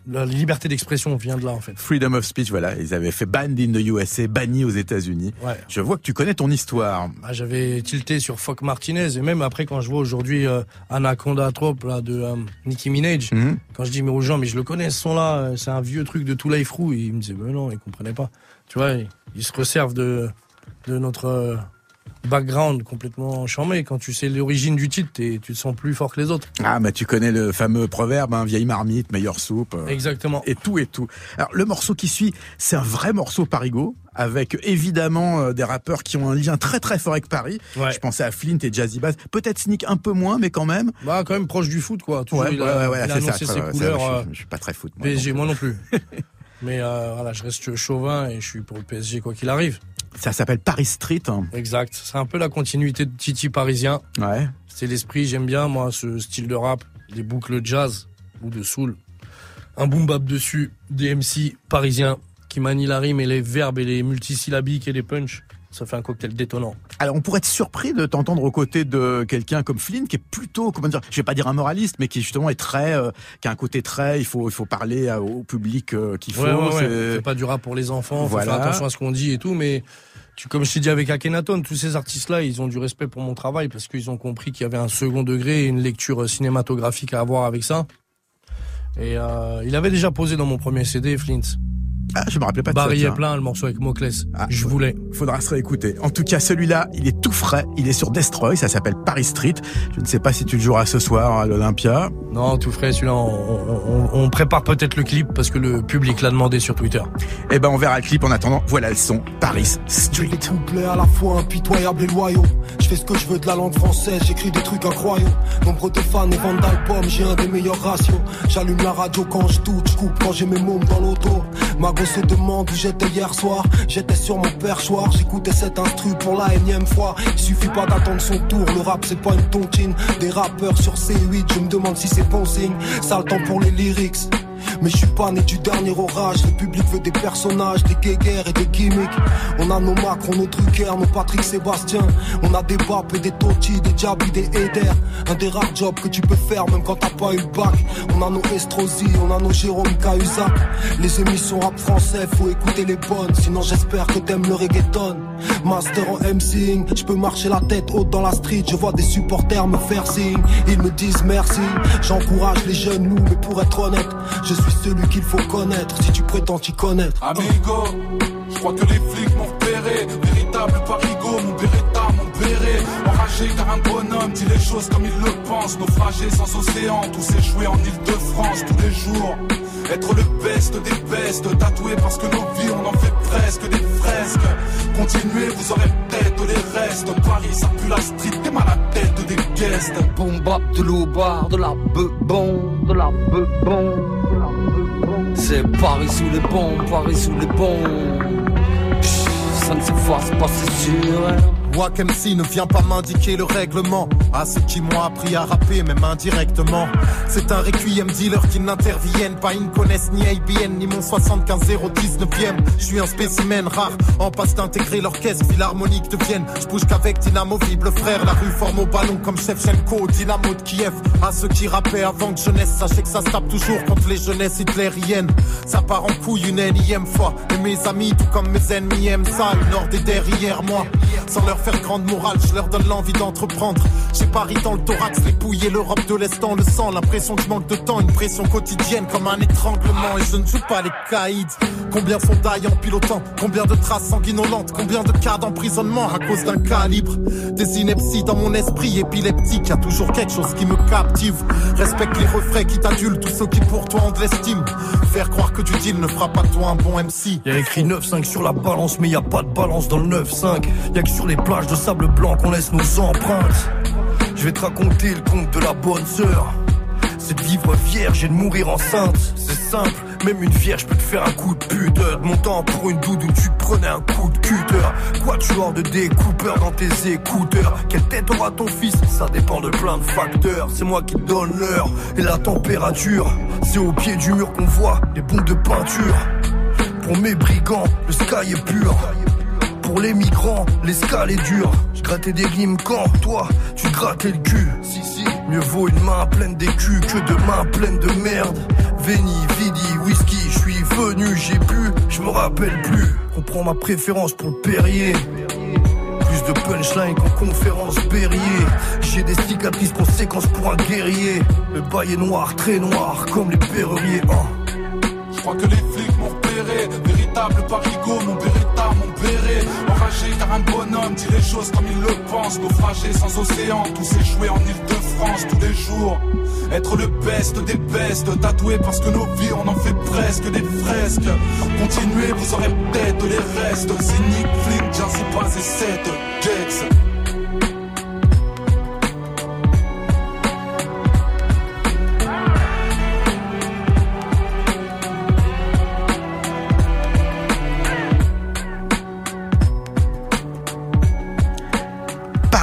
D: la liberté d'expression vient de là en fait.
A: Freedom of speech, voilà, ils avaient fait ban in the USA, banni aux États-Unis.
D: Ouais.
A: Je vois que tu connais ton histoire.
D: Ah, J'avais tilté sur Fock Martinez et même après quand je vois aujourd'hui euh, Anaconda Trop là de euh, Nicki Minaj,
A: Mhm.
D: quand je dis mais aux gens mais je le connais ce son là, c'est un vieux truc de Too Life ils me disaient mais non, ils comprenaient pas. Tu vois, ils, ils se resservent de de notre euh, background complètement charmé. Quand tu sais l'origine du titre, tu te sens plus fort que les autres.
A: Ah, bah tu connais le fameux proverbe, hein, vieille marmite, meilleure soupe. euh,
D: Exactement.
A: et tout et tout. Alors le morceau qui suit, c'est un vrai morceau Parigo avec évidemment euh, des rappeurs qui ont un lien très très fort avec Paris.
D: Ouais.
A: Je pensais à Flint et Jazzy Bass, peut-être Sneak un peu moins mais quand même.
D: Bah quand même proche du foot quoi. Toujours,
A: Ouais,
D: il
A: ouais,
D: a,
A: ouais,
D: il a
A: c'est ça.
D: annoncé
A: Ouais,
D: ses couleurs.
A: ça,
D: euh,
A: je, suis- je suis pas très foot. moi,
D: PSG, moi non plus. Mais euh, voilà, je reste chauvin et je suis pour le PSG quoi qu'il arrive.
A: Ça s'appelle Paris Street. hein.
D: Exact. C'est un peu la continuité de Titi parisien.
A: Ouais.
D: C'est l'esprit, j'aime bien moi ce style de rap, des boucles jazz ou de soul. Un boom bap dessus, des MC parisiens qui manient la rime et les verbes et les multisyllabiques et les punchs. Ça fait un cocktail détonnant.
A: Alors on pourrait être surpris de t'entendre aux côtés de quelqu'un comme Flynn qui est plutôt comment dire, je vais pas dire un moraliste mais qui justement est très euh, qui a un côté très il faut il faut parler au public euh, qu'il faut.
D: Ouais, ouais, ouais.
A: c'est-
D: C'est pas du rap pour les enfants, faut
A: Voilà.
D: faire attention à ce qu'on dit et tout, mais tu, comme je t'ai dit avec Akhenaton, tous ces artistes-là, ils ont du respect pour mon travail parce qu'ils ont compris qu'il y avait un second degré et une lecture cinématographique à avoir avec ça. Et euh, il avait déjà posé dans mon premier CD, Flint.
A: Ah, je me rappelais pas de
D: Barry
A: ça.
D: est
A: tiens.
D: plein, le morceau avec Mocles.
A: Ah,
D: je voulais.
A: Faudra se réécouter. En tout cas, celui-là, il est tout frais. Il est sur Destroy. Ça s'appelle Paris Street. Je ne sais pas si tu le joueras ce soir à l'Olympia.
D: Non, tout frais, celui-là, on, on- on- on prépare peut-être le clip parce que le public l'a demandé sur Twitter.
A: Eh ben, on verra le clip. En attendant, voilà le son. Paris
J: Je
A: Street.
J: des couplets à la fois impitoyables et loyaux. Je fais ce que je veux de la langue française, j'écris des trucs incroyables. Nombre de fans et ventes d'albums, j'ai un des meilleurs ratios. J'allume la radio quand je doute, je coupe quand j'ai mes mômes dans l'auto. Ma gosse se demande où j'étais hier soir. J'étais sur mon perchoir, j'écoutais cet instru pour la énième fois. Il suffit pas d'attendre son tour, le rap c'est pas une tontine. Des rappeurs sur C8, je me demande si c'est bon signe. Ça le temps pour les lyrics. Mais je suis pas né du dernier orage. Le public veut des personnages, des guéguerres et des gimmicks. On a nos Macron, nos Drucker, nos Patrick Sébastien. On a des Bap et des Totti, des Diaby, des Eder. Un des rares jobs que tu peux faire même quand t'as pas eu le bac. On a nos Estrosi, on a nos Jérôme Cahuzac. Les émissions rap français, faut écouter les bonnes. Sinon j'espère que t'aimes le reggaeton. Master en MCing, je peux marcher la tête haute dans la street. Je vois des supporters me faire signe. Ils me disent merci. J'encourage les jeunes loups, mais pour être honnête, je suis celui qu'il faut connaître. Si tu prétends t'y connaître.
K: Amigo, je crois que les flics m'ont repéré. Véritable parigo, mon Beretta, mon béret. Enragé car un bonhomme dit les choses comme il le pense. Naufragé sans océan, tous échoués en Ile-de-France tous les jours. Être le best des bestes, tatoué parce que nos vies on en fait presque des fresques. Continuez, vous aurez peut-être les restes. Paris, ça pue la street, t'es mal à la tête des guests.
L: Boom bap, de l'eau bar, de la beubon, de la beubon. C'est Paris sous les bombes, Paris sous les bombes. Ça ne s'efface pas, c'est sûr.
E: MC ne vient pas m'indiquer le règlement. À ceux qui m'ont appris à rapper même indirectement. C'est un requiem dealer qui n'interviennent pas. Ils ne connaissent ni ABN ni mon 75019ème Je suis un spécimen rare. En passe d'intégrer l'orchestre philharmonique de Vienne. Je bouge qu'avec Dynamovible frère. La rue forme au ballon comme Shevchenko Dynamo de Kiev. À ceux qui rappaient avant que jeunesse Sachez que ça se tape toujours contre les jeunesses hitlériennes. Ça part en couille une énième fois. Et mes amis tout comme mes ennemis aiment ça. Une horde est derrière moi. Sans leur faire grande morale Je leur donne l'envie d'entreprendre. J'ai Paris dans le thorax Les pouilles et l'Europe de l'Est dans le sang. L'impression que je manque de temps Une pression quotidienne comme un étranglement. Et je ne joue pas les caïds. Combien sont en pilotant Combien de traces sanguinolentes Combien de cas d'emprisonnement à cause d'un calibre? Des inepties dans mon esprit épileptique y a toujours quelque chose qui me captive. Respecte les refrains qui t'adulent Tous ceux qui pour toi ont de l'estime. Faire croire que du deal ne fera pas toi un bon MC
D: Y a écrit 9-5 sur la balance, mais y a pas de balance dans le 9-5. Y a que sur les plages de sable blanc qu'on laisse nos empreintes. Je vais te raconter le conte de la bonne sœur. C'est de vivre vierge et de mourir enceinte. C'est simple, même une vierge peut te faire un coup de pute. De mon temps pour une doudou, tu te prenais un coup de cutter. Quoi, tu de découpeur dans tes écouteurs? Quelle tête aura ton fils? Ça dépend de plein de facteurs. C'est moi qui te donne l'heure et la température. C'est au pied du mur qu'on voit les bombes de peinture. Pour mes brigands, le sky est pur. Pour les migrants, l'escale est dure. Je grattais des rimes quand toi, tu grattais le cul. Si, si. Mieux vaut une main pleine d'écus que deux mains pleines de merde.
M: Veni, Vidi, whisky, je suis venu, j'ai bu, je me rappelle plus. On prend ma préférence pour le Perrier. Plus de punchline qu'en conférence Berrier. J'ai des cicatrices conséquences pour un guerrier. Le bail est noir, très noir, comme les perriers. hein.
K: Je crois que les flics m'ont repéré, véritable parigo, mon béret. Car un bonhomme dit les choses comme il le pense. Naufragé sans océan, tous échoués en Ile-de-France tous les jours. Être le best des bestes, tatoué parce que nos vies on en fait presque des fresques. Continuez, vous aurez peut-être les restes. C'est Nick Flynn, Jersey Bass et 7 Gex.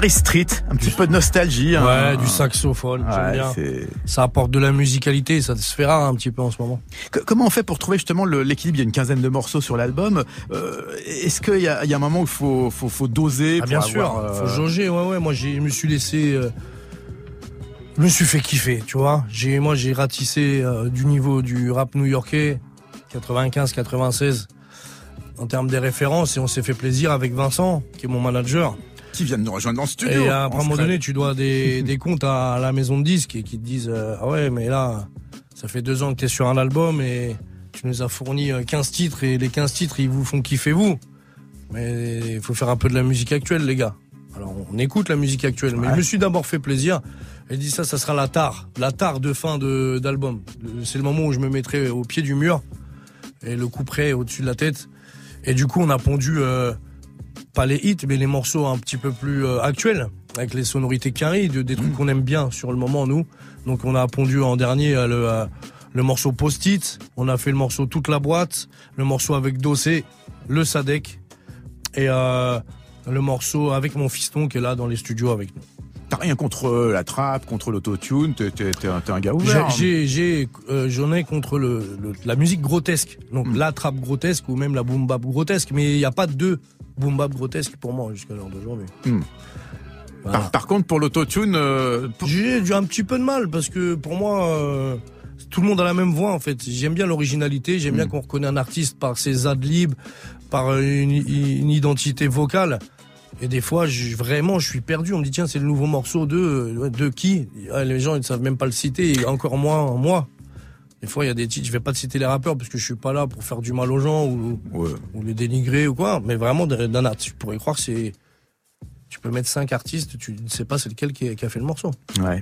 A: Paris Street, un petit peu de nostalgie. hein.
D: Ouais, du saxophone,
A: Ouais,
D: bien. Ça apporte de la musicalité, ça se fait rare un petit peu en ce moment.
A: Que- Comment on fait pour trouver justement l'équilibre? Il y a une quinzaine de morceaux sur l'album. Euh, Est-ce qu'il y a, il y a un moment où il faut, faut, faut doser
D: Ah,
A: pour
D: bien
A: avoir,
D: sûr,
A: euh,
D: faut jauger. Ouais, ouais. Moi, je me suis laissé, euh, je me suis fait kiffer, tu vois. J'ai, moi, j'ai ratissé euh, du niveau du rap new-yorkais, 95-96, en termes des références, et on s'est fait plaisir avec Vincent, qui est mon manager.
A: Qui vient de nous rejoindre dans le studio.
D: Et à un
A: en
D: moment donné, tu dois des, des comptes à la maison de disques et qui te disent euh, Ah ouais, mais là, ça fait deux ans que tu es sur un album et tu nous as fourni euh, 15 titres et les 15 titres, ils vous font kiffer vous. Mais il faut faire un peu de la musique actuelle, les gars. Alors, on écoute la musique actuelle, mais
A: Ouais.
D: je me suis d'abord fait plaisir. Et dit ça, ça sera la tare, la tare de fin de d'album. C'est le moment où je me mettrai au pied du mur et le couperai au-dessus de la tête. Et du coup, on a pondu euh, pas les hits, mais les morceaux un petit peu plus euh, actuels, avec les sonorités carrées, de, des trucs qu'on aime bien sur le moment, nous. Donc on a pondu en dernier euh, le, euh, le morceau Post-it, on a fait le morceau Toute la boîte, le morceau avec Dossé, le Sadek, et le morceau avec mon fiston qui est là dans les studios avec nous.
A: T'as rien contre la trappe, contre l'autotune, t'es t'es- t'es un, t'es un gars ouvert. hein.
D: J'ai, j'ai, euh, j'en ai contre le, le- la musique grotesque, donc
A: Hmm.
D: la trappe grotesque ou même la boom bap grotesque, mais il n'y a pas deux boom bap grotesques pour moi jusqu'à l'heure d'aujourd'hui.
A: Hmm.
D: Voilà.
A: Par, par contre, pour l'autotune, euh, pour-
D: J'ai j'ai un petit peu de mal parce que pour moi, euh, tout le monde a la même voix en fait. J'aime bien l'originalité, j'aime bien qu'on reconnaît un artiste par ses adlibs, par une, une identité vocale. Et des fois, je, vraiment, je suis perdu. On me dit tiens, c'est le nouveau morceau de de qui? Ah, Les gens ils ne savent même pas le citer, et encore moins moi. Des fois, il y a des titres, je vais pas te citer les rappeurs parce que je suis pas là pour faire du mal aux gens ou,
A: Ouais.
D: ou les dénigrer ou quoi. Mais vraiment, d'un art, tu pourrais croire que c'est. Tu peux mettre cinq artistes, tu ne sais pas c'est lequel qui, a fait le morceau.
A: ouais.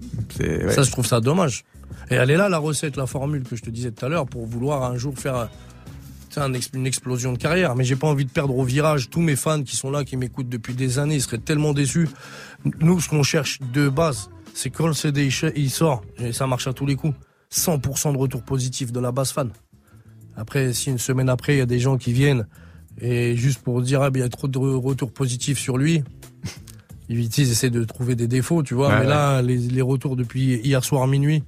D: Ça, je trouve ça dommage. Et elle est là, la recette, la formule que je te disais tout à l'heure, pour vouloir un jour faire un une explosion de carrière. Mais j'ai pas envie de perdre au virage. Tous mes fans qui sont là, qui m'écoutent depuis des années, ils seraient tellement déçus. Nous, ce qu'on cherche de base, c'est quand le CD il sort, et ça marche à tous les coups, 100% de retour positif de la base fan. Après, si une semaine après, il y a des gens qui viennent et juste pour dire, ah, il y a trop de re- retours positifs sur lui, ils, ils essaient de trouver des défauts, tu vois.
A: Ouais,
D: mais
A: ouais.
D: là, les, les retours depuis hier soir minuit,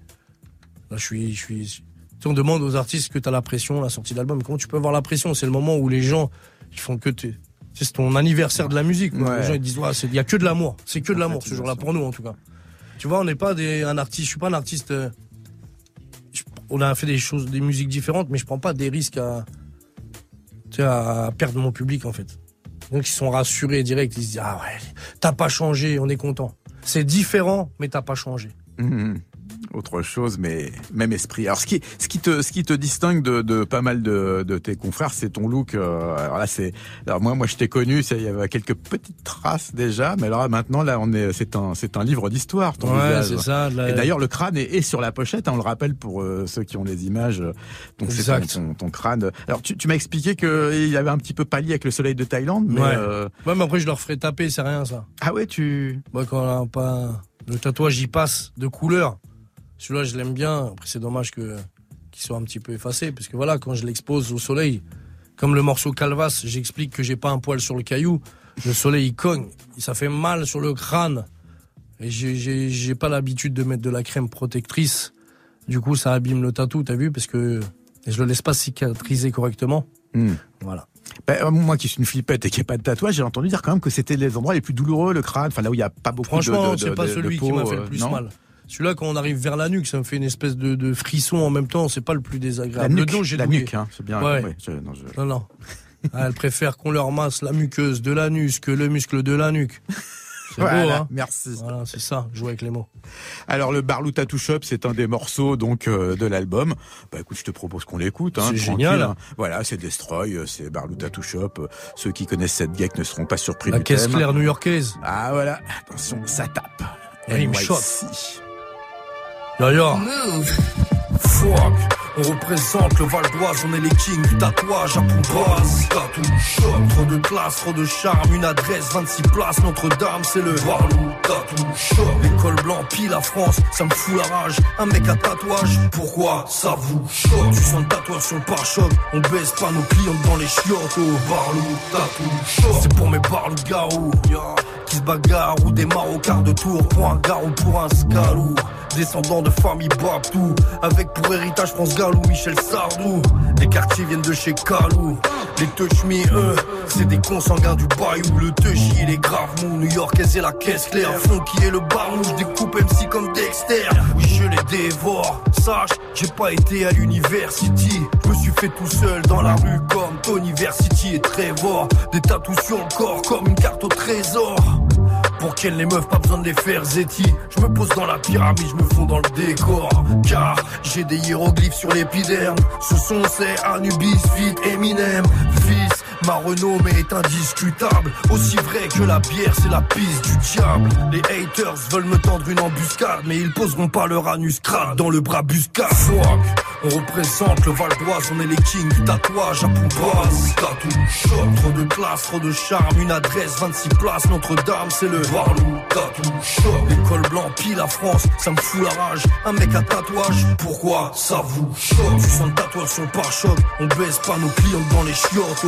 D: là, je suis, je suis. tu sais, on demande aux artistes que tu as la pression, la sortie d'album. Comment tu peux avoir la pression? C'est le moment où les gens, ils font que tu. C'est ton anniversaire de la musique.
A: Ouais.
D: Les gens ils disent, ouais, il y a que de l'amour. C'est que de l'amour ce jour-là pour nous en tout cas. Tu vois, on n'est pas des, un artiste. Je suis pas un artiste. euh, on a fait des choses, des musiques différentes, mais je prends pas des risques à, perdre mon public en fait. Donc ils sont rassurés direct. Ils se disent ah ouais, t'as pas changé, on est content. C'est différent, mais t'as pas changé.
A: Mhm. Autre chose, mais même esprit. Alors, ce qui, ce qui te, ce qui te distingue de, de pas mal de, de tes confrères, c'est ton look. euh, alors là, c'est, alors moi, moi, je t'ai connu, il y avait quelques petites traces déjà, mais alors là, maintenant, là, on est, c'est un, c'est un livre d'histoire, ton
D: Ouais, c'est ça.
A: Et d'ailleurs, le crâne est, est sur la pochette, hein, on le rappelle pour euh, ceux qui ont les images. euh, Donc c'est ton, ton, ton crâne. Alors tu, tu m'as expliqué qu'il y avait un petit peu pâli avec le soleil de Thaïlande, mais
D: Ouais.
A: euh,
D: Ouais, mais après je leur ferai taper, c'est rien ça.
A: ah ouais, tu.
D: Moi, quand on a pas le tatouage, il passe de couleur. Celui-là, je l'aime bien. Après, c'est dommage que qu'il soit un petit peu effacé, parce que voilà, quand je l'expose au soleil, comme le morceau Calvas, j'explique que j'ai pas un poil sur le caillou. Le soleil, il cogne, ça fait mal sur le crâne. Et j'ai- pas l'habitude de mettre de la crème protectrice. Du coup, ça abîme le tatou, t'as vu, parce que je le laisse pas cicatriser correctement.
A: Hmm.
D: Voilà.
A: Ben, euh, moi qui suis une flippette et qui n'ai pas de tatouage, j'ai entendu dire quand même que c'était les endroits les plus douloureux, le crâne, enfin là où il n'y a pas beaucoup de-
D: Franchement,
A: de, de,
D: c'est pas
A: de- de
D: celui qui m'a fait le
A: euh,
D: plus mal.
N: Celui-là, quand on arrive vers la nuque, ça me fait une espèce de, de frisson en même temps. C'est pas le plus
A: La
N: désagréable.
A: nuque,
N: le dos, j'ai
A: la
N: douillé.
A: nuque, hein, c'est bien.
N: Ouais.
A: ouais, je- non, je-
N: Non, non. Ah, elle préfère qu'on leur masse la muqueuse de l'anus que le muscle de la nuque. C'est
A: Voilà,
N: beau, hein
A: merci.
N: Voilà, c'est ça, jouer avec les mots.
A: Alors le Barlou Tattoo Shop, c'est un des morceaux donc euh, de l'album. Bah écoute, je te propose qu'on l'écoute. Hein,
N: C'est génial.
A: hein. Voilà, c'est Destroy, euh, c'est Barlou Tattoo Shop. Euh, Ceux qui connaissent cette geek ne seront pas surpris
N: La
A: du
N: caisse
A: thème.
N: claire new-yorkaise.
A: Ah voilà, attention, ça tape.
N: Rim
A: NYC.
N: D'ailleurs,
D: Fuck, on représente le Val d'Oise, on est les kings du tatouage à Pombaz. Tattoo shop, trop de classe, trop de charme, une adresse, 26 places, Notre-Dame, c'est le Barlou Tattoo shop. L'école blanc, pile la France, ça me fout la rage. Un mec à tatouage, pourquoi ça vous choque? Tu sens le tatouage sur le pare-choc, on baisse pas nos clients dans les chiottes. Oh, Barlou Tattoo shop, c'est pour mes Barlou garous. Qui se bagarrent ou des marocards de tour pour un garou, pour un scalou. Descendant de famille Babtou. Avec pour héritage France Galou, Michel Sardou. Les quartiers viennent de chez Calou Les Touchmi, eux, c'est des consanguins du Bayou. Le Touchy et les graves mous New York et la caisse claire. Fond qui est le barnouche Découpe MC comme Dexter. Oui je les dévore. Sache, j'ai pas été à l'university Je me suis fait tout seul dans la rue comme Tony Versity et Trevor. Des tatous sur le corps comme une carte au trésor pour qu'elles les meufs, pas besoin de les faire zéti. Je me pose dans la pyramide, je me fonds dans le décor. Car j'ai des hiéroglyphes sur l'épiderme. Ce son c'est Anubis, Fit, Eminem. Fils, ma renommée est indiscutable. Aussi vrai que la bière, c'est la piste du diable. Les haters veulent me tendre une embuscade, mais ils poseront pas leur anus crade dans le bras buscade. On représente le Val d'Oise, on est les kings du tatouage à Pombaz. Tattoo shop, trop de classe, trop de charme, une adresse, 26 places, Notre-Dame, c'est le Barlou Tattoo shop. L'école blanc, pile la France, ça me fout la rage. Un mec à tatouage, pourquoi ça vous choque? Tu sens tatouage sur le pare-choc, on baisse pas nos clients dans les chiottes.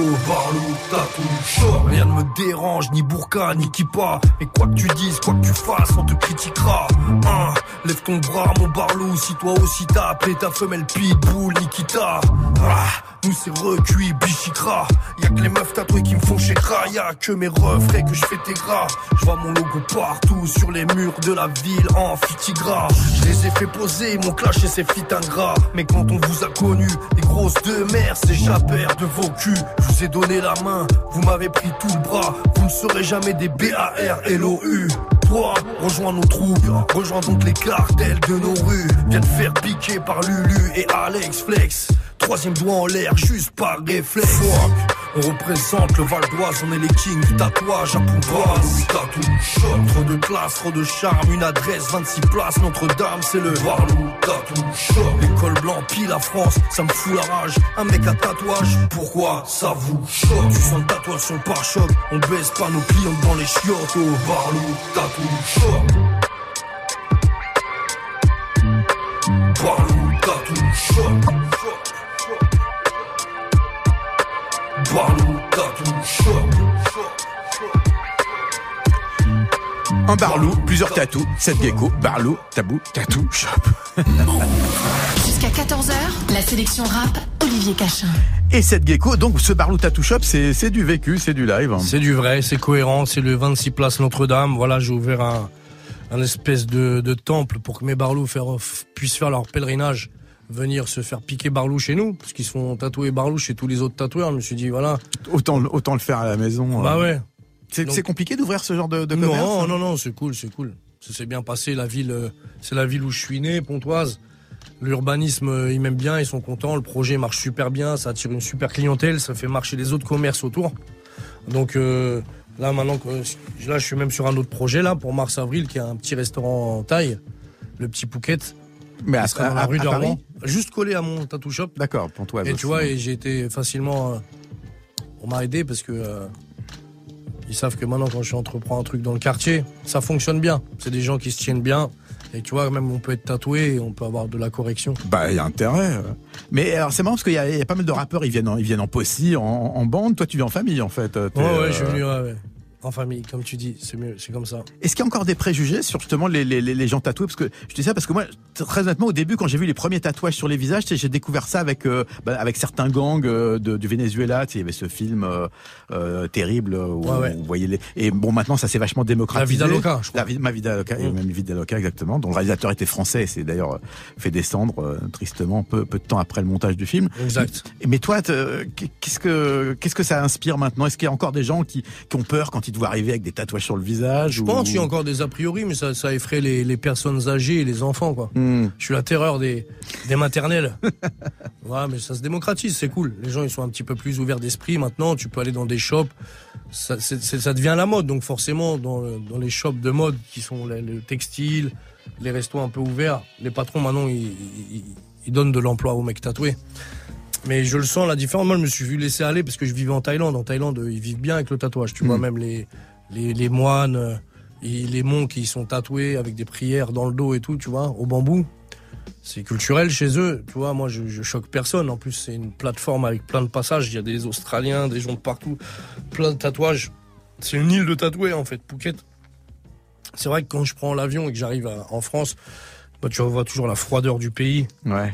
D: Rien ne me dérange, ni burqa, ni kippa. Mais quoi que tu dises, quoi que tu fasses, on te critiquera. Hein, lève ton bras, mon Barlou, si toi aussi t'as appelé ta femelle Pitbull, Nikita. Ah, nous c'est recuit, bichicra. Y'a que les meufs tatouées qui me font chez Kra. Y'a que mes refrains que je fais tes gras. Je vois mon logo partout sur les murs de la ville en fitigra. Je les ai fait poser, mon clash et ses fit ingrat. Mais quand on vous a connu, des grosses de mer, c'est j'appelle de vos culs. Je vous ai donné la main, vous m'avez pris tout le bras. Vous ne serez jamais des B-A-R-L-O-U. Toi, rejoins nos troupes, rejoins donc les cartels de nos rues. Viens te faire piquer par Lulu et Alex Flex. Troisième doigt en l'air, juste par réflexe. On représente le Val d'Oise, on est les kings du tatouage à Pombaz. Tattoo shop, trop de classe, trop de charme, une adresse, 26 places, Notre-Dame, c'est le Barlou Tattoo shop. L'école blanc, pile la France, ça me fout la rage. Un mec à tatouage, pourquoi ça vous choque? Tu sens le tatouage sur pare-choc, on baisse pas nos clients dans les chiottes. Oh, Barlou Tattoo shop. Barlou Tattoo shop. Barlou Tattoo shop.
A: Un Barlou, plusieurs tatous, cette gecko, Barlou, Tabou, Tattoo Shop.
B: Jusqu'à 14h, la sélection rap, Olivier Cachin.
A: Et cette gecko, donc ce Barlou Tattoo Shop, c'est c'est du vécu, c'est du live.
N: c'est du vrai, c'est cohérent, c'est le 26 place Notre-Dame. Voilà, j'ai ouvert un, un espèce de, de temple pour que mes barlous faire- puissent faire leur pèlerinage, venir se faire piquer barlou chez nous, parce qu'ils se font tatouer barlou chez tous les autres tatoueurs. Je me suis dit, voilà.
A: Autant, autant le faire à la maison.
N: Bah
A: euh.
N: ouais.
A: C'est compliqué d'ouvrir ce genre de, de commerce
N: Non,
A: hein
N: non, non, c'est cool, c'est cool. Ça s'est bien passé. La ville, euh, c'est la ville où je suis né, Pontoise. L'urbanisme, euh, ils m'aiment bien, ils sont contents. Le projet marche super bien, ça attire une super clientèle, ça fait marcher les autres commerces autour. Donc euh, là, maintenant, que, là, je suis même sur un autre projet là pour mars-avril, qui est un petit restaurant en taille, le petit Pouquet.
A: Mais à,
N: sera dans
A: à-
N: la rue
A: à
N: d'Orléans,
A: Paris
N: juste collé à mon tattoo shop.
A: D'accord, Pontoise.
N: Et
A: aussi.
N: tu vois, et j'ai été facilement. euh, on m'a aidé parce que. euh, ils savent que maintenant, quand je entreprends un truc dans le quartier, ça fonctionne bien. C'est des gens qui se tiennent bien. Et tu vois, même on peut être tatoué et on peut avoir de la correction.
A: Bah, il y a intérêt. euh. Mais alors, c'est marrant parce qu'il y, a- il y a pas mal de rappeurs, ils viennent en, ils viennent en posse, en, en bande. Toi, tu viens en famille, en fait. euh,
N: Ouais, ouais,
A: euh,
N: je suis venu ouais, ouais.
D: En famille, comme tu dis, c'est mieux, c'est comme ça.
A: Est-ce qu'il y a encore des préjugés sur justement les, les, les gens tatoués? Parce que je dis ça parce que moi, très honnêtement, au début, quand j'ai vu les premiers tatouages sur les visages, j'ai découvert ça avec euh, bah, avec certains gangs euh, de, du Venezuela. Il y avait ce film euh, terrible où vous voyez les. Et bon, maintenant, ça s'est vachement démocratisé.
D: La Vida Loca, je crois.
A: La, ma Vida Loca, et mm. même Vida Loca, exactement. Dont le réalisateur était français et c'est d'ailleurs fait descendre tristement peu, peu de temps après le montage du film.
D: Exact.
A: Mais toi, qu'est-ce que qu'est-ce que ça inspire maintenant? Est-ce qu'il y a encore des gens qui, qui ont peur quand ils arriver avec des tatouages sur le visage
D: Je pense qu'il y a encore des a priori, mais ça, ça effraie les, les personnes âgées et les enfants, quoi. Hmm. Je suis la terreur des, des maternelles. ouais, mais ça se démocratise, c'est cool. Les gens, ils sont un petit peu plus ouverts d'esprit maintenant. Tu peux aller dans des shops. Ça, ça devient la mode, donc forcément, dans, dans les shops de mode qui sont le, textile, les restos un peu ouverts, les patrons maintenant, ils, ils, ils donnent de l'emploi aux mecs tatoués. Mais je le sens la différence. Moi, je me suis vu laisser aller parce que je vivais en Thaïlande. En Thaïlande, ils vivent bien avec le tatouage. Tu vois, hmm. même les, les, les moines euh, et les monks qui sont tatoués avec des prières dans le dos et tout, tu vois, au bambou. C'est culturel chez eux, tu vois. Moi, je, je choque personne. En plus, c'est une plateforme avec plein de passages. Il y a des Australiens, des gens de partout, plein de tatouages. C'est une île de tatoués, en fait, Phuket. C'est vrai que quand je prends l'avion et que j'arrive en France, bah, tu vois toujours la froideur du pays.
A: Ouais.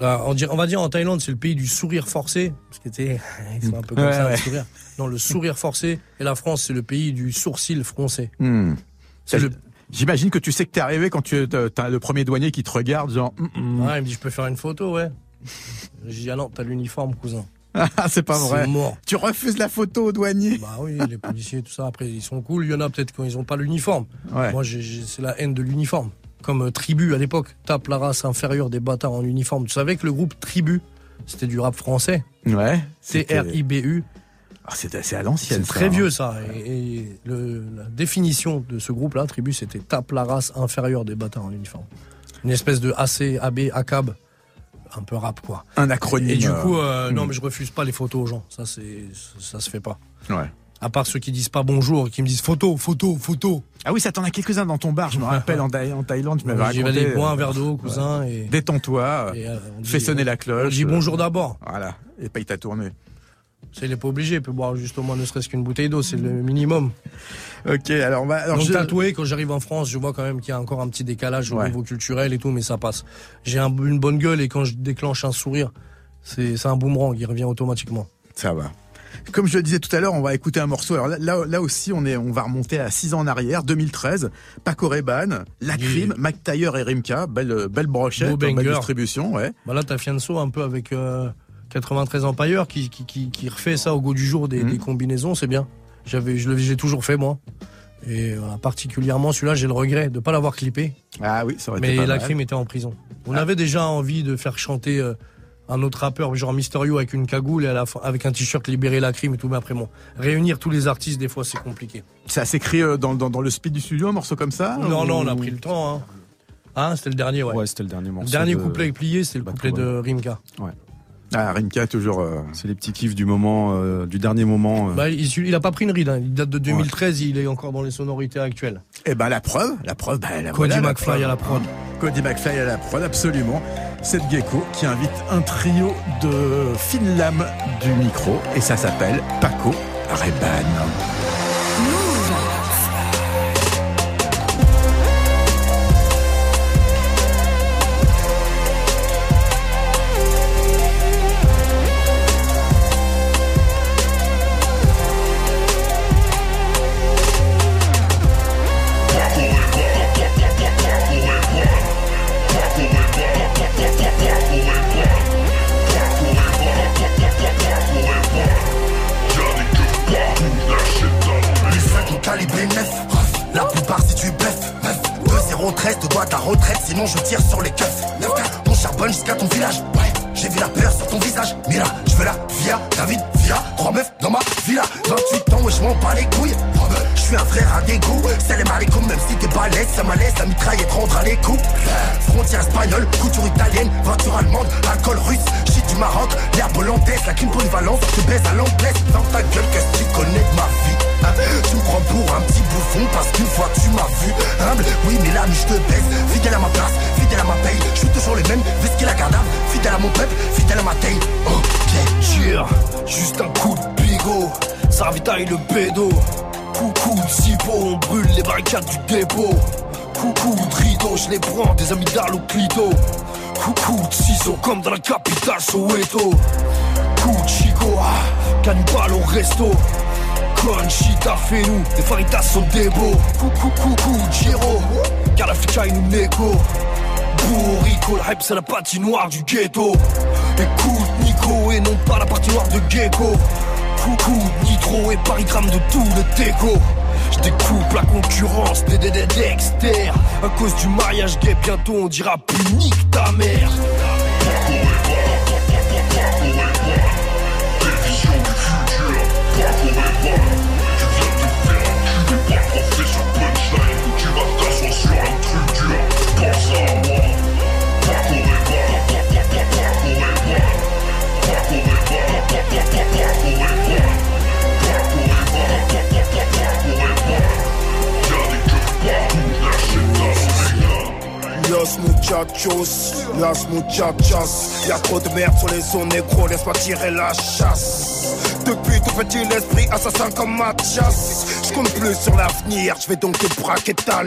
D: On, va dire en Thaïlande, c'est le pays du sourire forcé. Parce que ils sont un peu comme ça, le sourire. Non, le sourire forcé. Et la France, c'est le pays du sourcil froncé.
A: Hmm. J'imagine que tu sais que t'es arrivé quand tu as le premier douanier qui te regarde, genre.
D: Mm, mm. Ouais, il me dit, je peux faire une photo, ouais. Je dis, ah non, t'as l'uniforme, cousin.
A: Ah, c'est pas vrai.
D: mort.
A: Tu refuses la photo au douanier
D: Bah oui, les policiers, tout ça. Après, ils sont cool. Il y en a peut-être quand ils ont pas l'uniforme. Moi, c'est la haine de l'uniforme. Comme euh, Tribu à l'époque. Tape la race inférieure des bâtards en uniforme. Tu savais que le groupe Tribu, c'était du rap français?
A: Ouais.
D: T-R-I-B-U.
A: Ah, c'est assez à l'ancienne.
D: C'est très hein. vieux ça. Et, la définition de ce groupe-là, Tribu, c'était tape la race inférieure des bâtards en uniforme. Une espèce de AC, AB, ACAB, un peu rap quoi.
A: Un acronyme.
D: Et du coup, euh, non, hmm. mais je refuse pas les photos aux gens. Ça, c'est, ça se fait pas.
A: Ouais.
D: À part ceux qui disent pas bonjour, qui me disent photo, photo, photo.
A: Ah oui, ça t'en a quelques-uns dans ton bar, je me rappelle, en, Thaïlande, tu m'avais raconté.
D: J'y vais boire un verre d'eau, cousin. Et...
A: Détends-toi, euh, fais sonner la cloche. On
D: dit bonjour d'abord.
A: Voilà, et paye ta tournée.
D: Il n'est pas obligé, il peut boire juste au moins ne serait-ce qu'une bouteille d'eau, c'est le minimum.
A: Ok, alors on va. Alors
D: Donc tatoué, quand j'arrive en France, je vois quand même qu'il y a encore un petit décalage au niveau culturel et tout, mais ça passe. J'ai une bonne gueule et quand je déclenche un sourire, c'est un boomerang, il revient automatiquement.
A: Ça va. Comme je le disais tout à l'heure, on va écouter un morceau. Alors là, là, aussi, on est, on va remonter à 6 ans en arrière, 2013. Paco Reban, La Crime, Mac et Rimka, belle, belle brochette, belle distribution, ouais.
D: Bah là, t'as Fianso un peu avec. Euh, 93 empailleur qui, qui, qui, qui, refait ça au goût du jour des, mhm. des combinaisons, c'est bien. J'avais, je l'ai toujours fait moi. Et voilà, particulièrement celui-là, j'ai le regret de pas l'avoir clippé.
A: Ah oui, ça aurait
D: Mais
A: été
D: la crime était en prison. On ah. avait déjà envie de faire chanter euh, un autre rappeur, genre Mysterio avec une cagoule et à la fin, avec un t-shirt libérer la crime et tout. Mais après, bon, réunir tous les artistes, des fois, c'est compliqué.
A: Ça s'écrit euh, dans, dans, dans, le speed du studio, un morceau comme ça
D: Non, non, on a pris le temps. Hein. Ah, c'était le dernier, ouais.
O: Ouais, c'était le dernier morceau.
D: Le dernier couplet plié, c'est le couplet de Rimka.
O: Ouais.
A: Ah, Rimka, toujours. Euh,
O: c'est les petits kiffs du moment, euh, du dernier moment.
D: Euh. Bah, il, il, a pas pris une ride. Hein. Il date de 2013. Il est encore dans les sonorités actuelles.
A: Eh ben, la preuve, la preuve, bah, la
D: Cody McFly à la prod.
A: Cody McFly à la prod, absolument. C'est Gecko qui invite un trio de fines lames du micro et ça s'appelle Paco Reban.
P: Je tire sur les keufs. On charbonne jusqu'à ton village. Ouais, j'ai vu la peur sur ton visage. Mira, je veux la via, David, via. Trois meufs dans ma villa. 28 ans et je m'en bats les couilles. Je suis un frère à dégoût. Salam alaikum, même si t'es balèze, ça malaise, la mitraillette à les coups. Frontière espagnole, couture italienne, voiture allemande, alcool russe, shit du Maroc, l'herbe hollandaise, la crime polyvalence, tu baises à l'anglaise. Dans ta gueule, qu'est-ce que tu connais de ma vie? Hein? tu prends pour un petit bouffon parce qu'une fois tu m'as vu humble, oui mais là je te baisse, fidèle à ma place, fidèle à ma paye, je suis toujours les mêmes, vesquille la garde fidèle à mon peuple, fidèle à ma taille. Ok, jure, juste un coup de bigot, ça ravitaille le pédo.
Q: Coucou de on brûle les barricades du dépôt. Coucou de je les prends, des amis d'Arlo Clito. Coucou de comme dans la capitale Soweto. Coup de chico, ah, cannibale au resto. Conchita fait nous, des faritas sont des beaux. Coucou, coucou, Giro, car la ficha nous négo. Bourrico, le hype c'est la patinoire du ghetto. Écoute Nico et non pas la partie noire de Gecko. Coucou, Nitro et parigramme de tout le déco. Je découpe la concurrence des des Dexter. À cause du mariage gay, bientôt on dira plus nique ta mère.
R: Los muchachos, las muchachas. Y'a trop de merde sur les zones négro, laisse-moi tirer la chasse. Depuis tout petit l'esprit assassin comme Mathias. Je compte plus sur l'avenir, je donc te braquer ta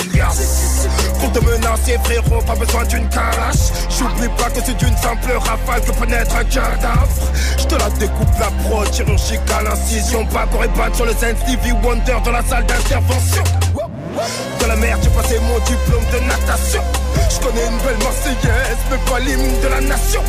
R: Pour te menacer frérot, pas besoin d'une calache J'oublie pas que c'est d'une simple rafale que peut naître un cadavre Je te la découpe la prod, chirurgicale incision Pas pour battre sur le scène Stevie Wonder dans la salle d'intervention de la mer, j'ai passé mon diplôme de natation. Je connais une belle Marseillaise, mais pas l'hymne de la nation.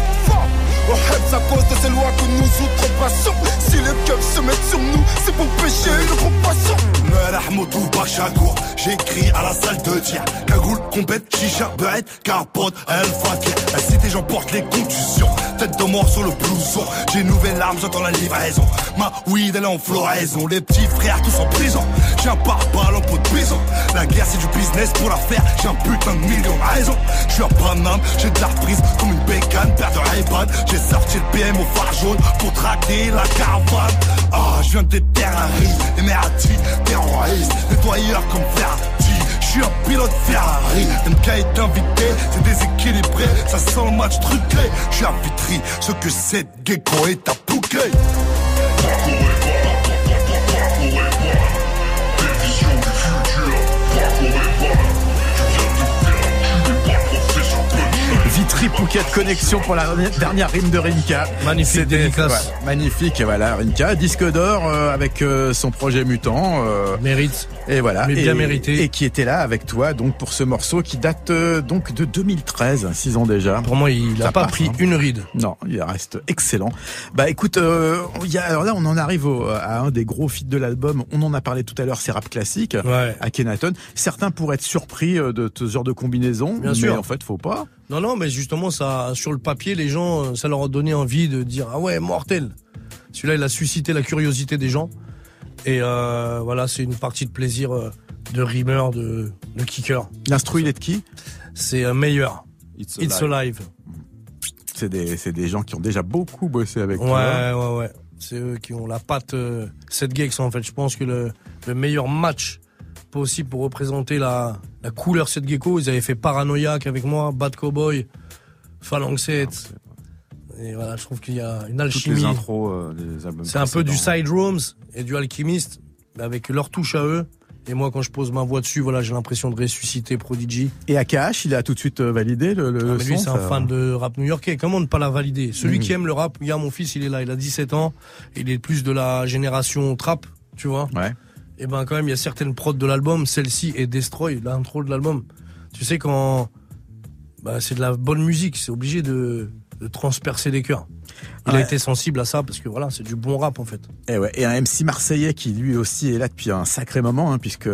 R: On heads à cause de ces lois que nous outrepassons. Si les keufs se mettent sur nous, c'est pour pêcher le gros poisson.
S: Merahmoutou Bachagour, j'écris à la salle de tir. Cagoule, compète, chicha, beurette, capote, elle fakir. La cité, j'emporte les contusions. Tête de mort sur le blouson. J'ai une nouvelle arme, j'entends la livraison. Ma weed, elle est en floraison. Les petits frères, tous en prison. J'ai un pare-balles en peau de bison. La guerre, c'est du business pour la faire. J'ai un putain de million de raisons. Je suis un Paname, j'ai de la reprise comme une bécane, paire de ray J'ai sorti le PM au phare jaune pour traquer la caravane. Ah, je viens de terroristes, les merati, terroristes, nettoyeurs comme Ferrati. Je suis un pilote Ferrari, MK est invité, c'est déséquilibré, ça sent le match truqué. Je suis à Vitry, ce que c'est gecko est à Pouquet.
A: Phuket Connexion pour la dernière rime de Rimka.
D: Magnifique dédicace.
A: ouais, magnifique, voilà, Rimka, disque d'or euh, avec euh, son projet Mutant. euh,
D: Mérite.
A: Et voilà.
D: Mais
A: et,
D: bien mérité.
A: Et qui était là avec toi, donc, pour ce morceau qui date euh, donc de 2013, 6 ans déjà.
D: Pour moi, il n'a pas
A: passe,
D: pris
A: hein.
D: une ride.
A: Non, il reste excellent. Bah écoute, euh, y a, alors là on en arrive au- à un des gros feats de l'album. On en a parlé tout à l'heure, c'est rap classique
D: Ouais.
A: à Kenaton. Certains pourraient être surpris euh, de ce genre de combinaison,
D: Bien
A: mais
D: sûr.
A: en fait faut pas.
D: Non, non, mais justement, ça, sur le papier, les gens, euh, ça leur a donné envie de dire ah ouais, mortel. Celui-là, il a suscité la curiosité des gens. Et euh, voilà, c'est une partie de plaisir euh, de rimeur, de, de kicker.
A: L'instru il est de qui?
D: C'est euh, meilleur.
O: It's
D: It's
O: Alive.
D: Alive.
A: C'est des, c'est des gens qui ont déjà beaucoup bossé avec
D: Ouais,
A: toi.
D: ouais, ouais. C'est eux qui ont la patte euh, cette Gex en fait. Je pense que le, le meilleur match possible pour représenter la, la couleur cette gecko, ils avaient fait Paranoïaque avec moi, Bad Cowboy, Phalanx 7. Et voilà, je trouve qu'il y a une
O: Toutes
D: alchimie.
O: les intros euh, des albums.
D: C'est un peu du side rooms et du alchimiste, mais avec leur touche à eux. Et moi, quand je pose ma voix dessus, voilà, j'ai l'impression de ressusciter Prodigy.
A: Et AKH, il a tout de suite euh, validé le, le
D: Ah, mais lui,
A: son,
D: c'est un fan de rap new-yorkais. Comment ne pas la valider? Celui
A: Mhm.
D: qui aime le rap, regarde mon fils, il est là, il a 17 ans. Il est plus de la génération trap, tu vois.
A: Ouais.
D: Et ben quand même, il y a certaines prods de l'album, celle-ci est Destroy, l'intro de l'album. Tu sais quand bah, c'est de la bonne musique, c'est obligé de, de transpercer des cœurs. Il a été sensible à ça parce que voilà, c'est du bon rap en fait.
A: Et, ouais, et un MC marseillais qui lui aussi est là depuis un sacré moment, hein, puisque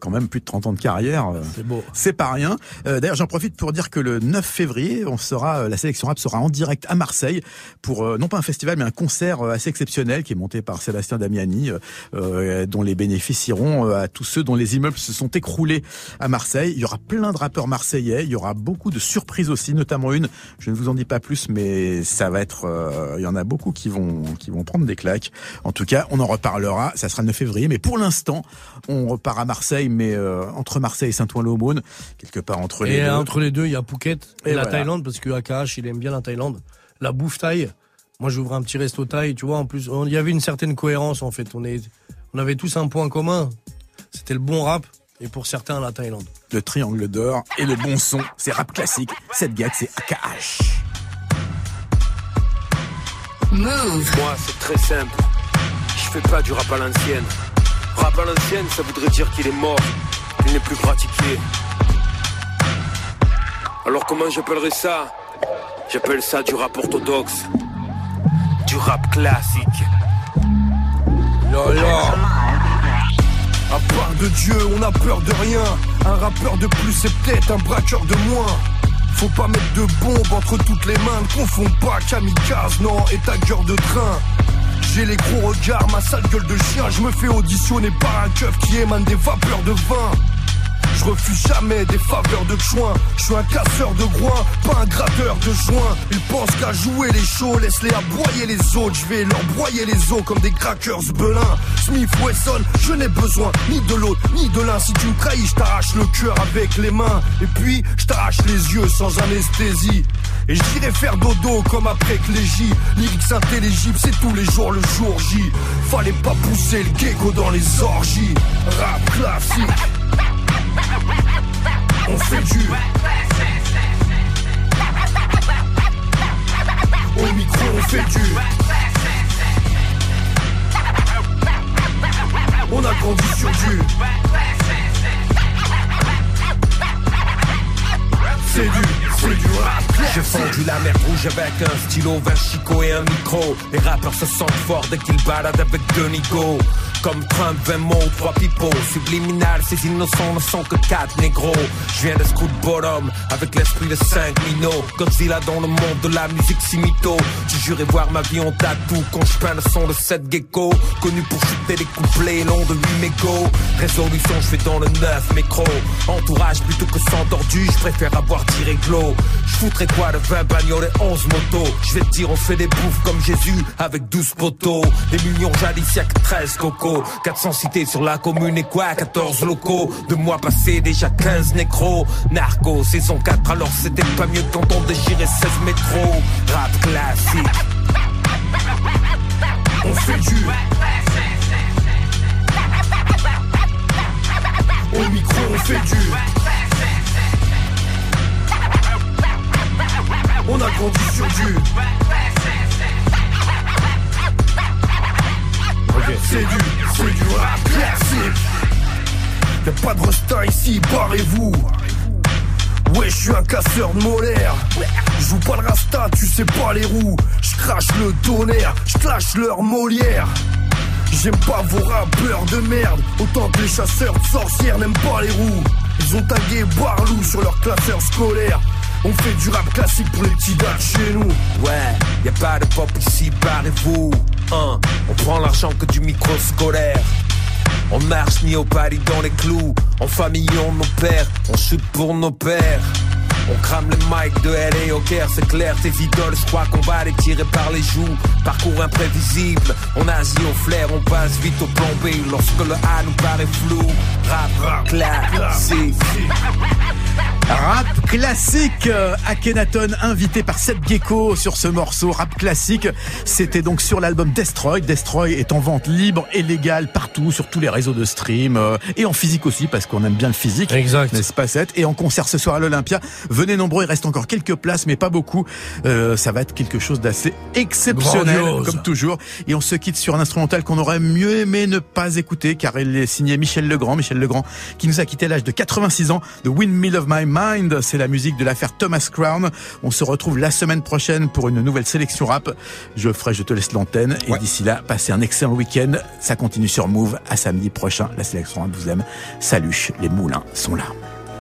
A: quand même plus de 30 ans de carrière. euh,
D: C'est beau.
A: C'est pas rien. Euh, D'ailleurs, j'en profite pour dire que le 9 février, on sera, euh, la sélection rap sera en direct à Marseille pour euh, non pas un festival, mais un concert assez exceptionnel qui est monté par Sébastien Damiani, euh, dont les bénéfices iront à tous ceux dont les immeubles se sont écroulés à Marseille. Il y aura plein de rappeurs marseillais. Il y aura beaucoup de surprises aussi, notamment une. Je ne vous en dis pas plus, mais ça va être. Euh, il y en a beaucoup qui vont qui vont prendre des claques. En tout cas, on en reparlera. Ça sera le 9 février, mais pour l'instant, on repart à Marseille, mais euh, entre Marseille et Saint-Ouen-l'Aumône, quelque part entre les
D: Et
A: deux.
D: entre les deux, il y a Phuket et,
A: Et
D: la
A: voilà.
D: Thaïlande parce que AKH, il aime bien la Thaïlande. La bouffe thaï. Moi, j'ouvre un petit resto thaï, tu vois. En plus, il y avait une certaine cohérence en fait. On est, on avait tous un point commun.
T: C'était le bon rap et pour certains la Thaïlande.
A: Le triangle d'or et le bon son, c'est rap classique. Cette gag, c'est AKH.
B: Moi, c'est très simple. Je fais pas du rap à l'ancienne. Rap à l'ancienne, ça voudrait dire qu'il est mort, qu'il n'est plus pratiqué. Alors comment j'appellerais ça? J'appelle ça du rap orthodoxe. Du rap classique.
D: Yo À part de Dieu, on a peur de rien. Un rappeur de plus, c'est peut-être un braqueur de moins. Faut pas mettre de bombes entre toutes les mains. Ne confonds pas kamikaze, non, et ta gueule de train. J'ai les gros regards, ma sale gueule de chien. Je me fais auditionner par un keuf qui émane des vapeurs de vin. Je refuse jamais des faveurs de choix. Je suis un casseur de groin, pas un gratteur de joint. Ils pensent qu'à jouer les shows, laisse-les aboyer les autres. Je vais leur broyer les os comme des crackers belins. Smith Wesson, je n'ai besoin ni de l'autre, ni de l'un. Si tu me trahis, je t'arrache le cœur avec les mains. Et puis, je t'arrache les yeux sans anesthésie. Et j'irai faire dodo comme après Clégie. Lyrics intelligibles, c'est tous les jours le jour J. Fallait pas pousser le gecko dans les orgies. Rap classique. On fait du Au micro on fait du On a grandi sur du C'est du,
U: J'ai fendu la mer rouge avec un stylo, vin chico et un micro. Les rappeurs se sentent forts dès qu'ils baladent avec deux Nigo. Comme Trump, 20 mots, trois pipeaux. Subliminal, ces innocents ne sont que quatre négros. Je viens de Scoot Bottom avec l'esprit de 5 minots. Godzilla dans le monde de la musique simito. Tu jurais voir ma vie en tatou quand je peins le son de cette gecko. Connu pour chuter des couplets longs de 8 mégots. Résolution, je fais dans le 9 mécro. Entourage plutôt que sans tordu, je préfère avoir tiré glow. Je foutrais quoi de 20 bagnoles et 11 motos. Je vais te dire, on fait des bouffes comme Jésus avec 12 poteaux. Des millions jadis, y'a que 13 cocos. 400 cités sur la commune et quoi 14 locaux. De mois passés, déjà 15 nécros. Narco, saison 4, alors c'était pas mieux quand on déchirait 16 métros. Rap classique.
D: On fait du casseur de molaire. Joue pas le rasta, tu sais pas les roues. Je crache le tonnerre, je clash leur Molière. J'aime pas vos rappeurs de merde, autant que les chasseurs de sorcières n'aiment pas les roues. Ils ont tagué Barlou sur leur classeur scolaire. On fait du rap classique pour les petits gars chez nous.
U: Ouais, y a pas de pop ici, barrez-vous. Hein, on prend l'argent que du micro scolaire. On marche ni au paris dans les clous. En famille, on nos pères, on chute pour nos pères. On crame les mics de LA au Caire, c'est clair, tes idoles, je crois qu'on va les tirer par les joues. Parcours imprévisible, on agit au flair, on passe vite au plan B lorsque le A nous paraît flou. Rap, rap, classique.
A: Rap classique, euh, Akhenaton invité par Seb Gecko sur ce morceau rap classique. C'était donc sur l'album Destroy. Destroy est en vente libre et légale partout sur tous les réseaux de stream euh, et en physique aussi parce qu'on aime bien le physique.
T: Exact.
A: N'est-ce pas Seth? Et en concert ce soir à l'Olympia. Venez nombreux, il reste encore quelques places mais pas beaucoup. Euh, ça va être quelque chose d'assez exceptionnel
T: Grandiose.
A: comme toujours. Et on se quitte sur un instrumental qu'on aurait mieux aimé ne pas écouter car il est signé Michel Legrand. Michel Legrand qui nous a quitté à l'âge de 86 ans. The Windmill of My Mind, c'est la musique de l'affaire Thomas Crown. On se retrouve la semaine prochaine pour une nouvelle sélection rap. Je ferai, je te laisse l'antenne. Et d'ici là, passez un excellent week-end. Ça continue sur Move. À samedi prochain. La sélection rap vous aime. Salut, les moulins sont là.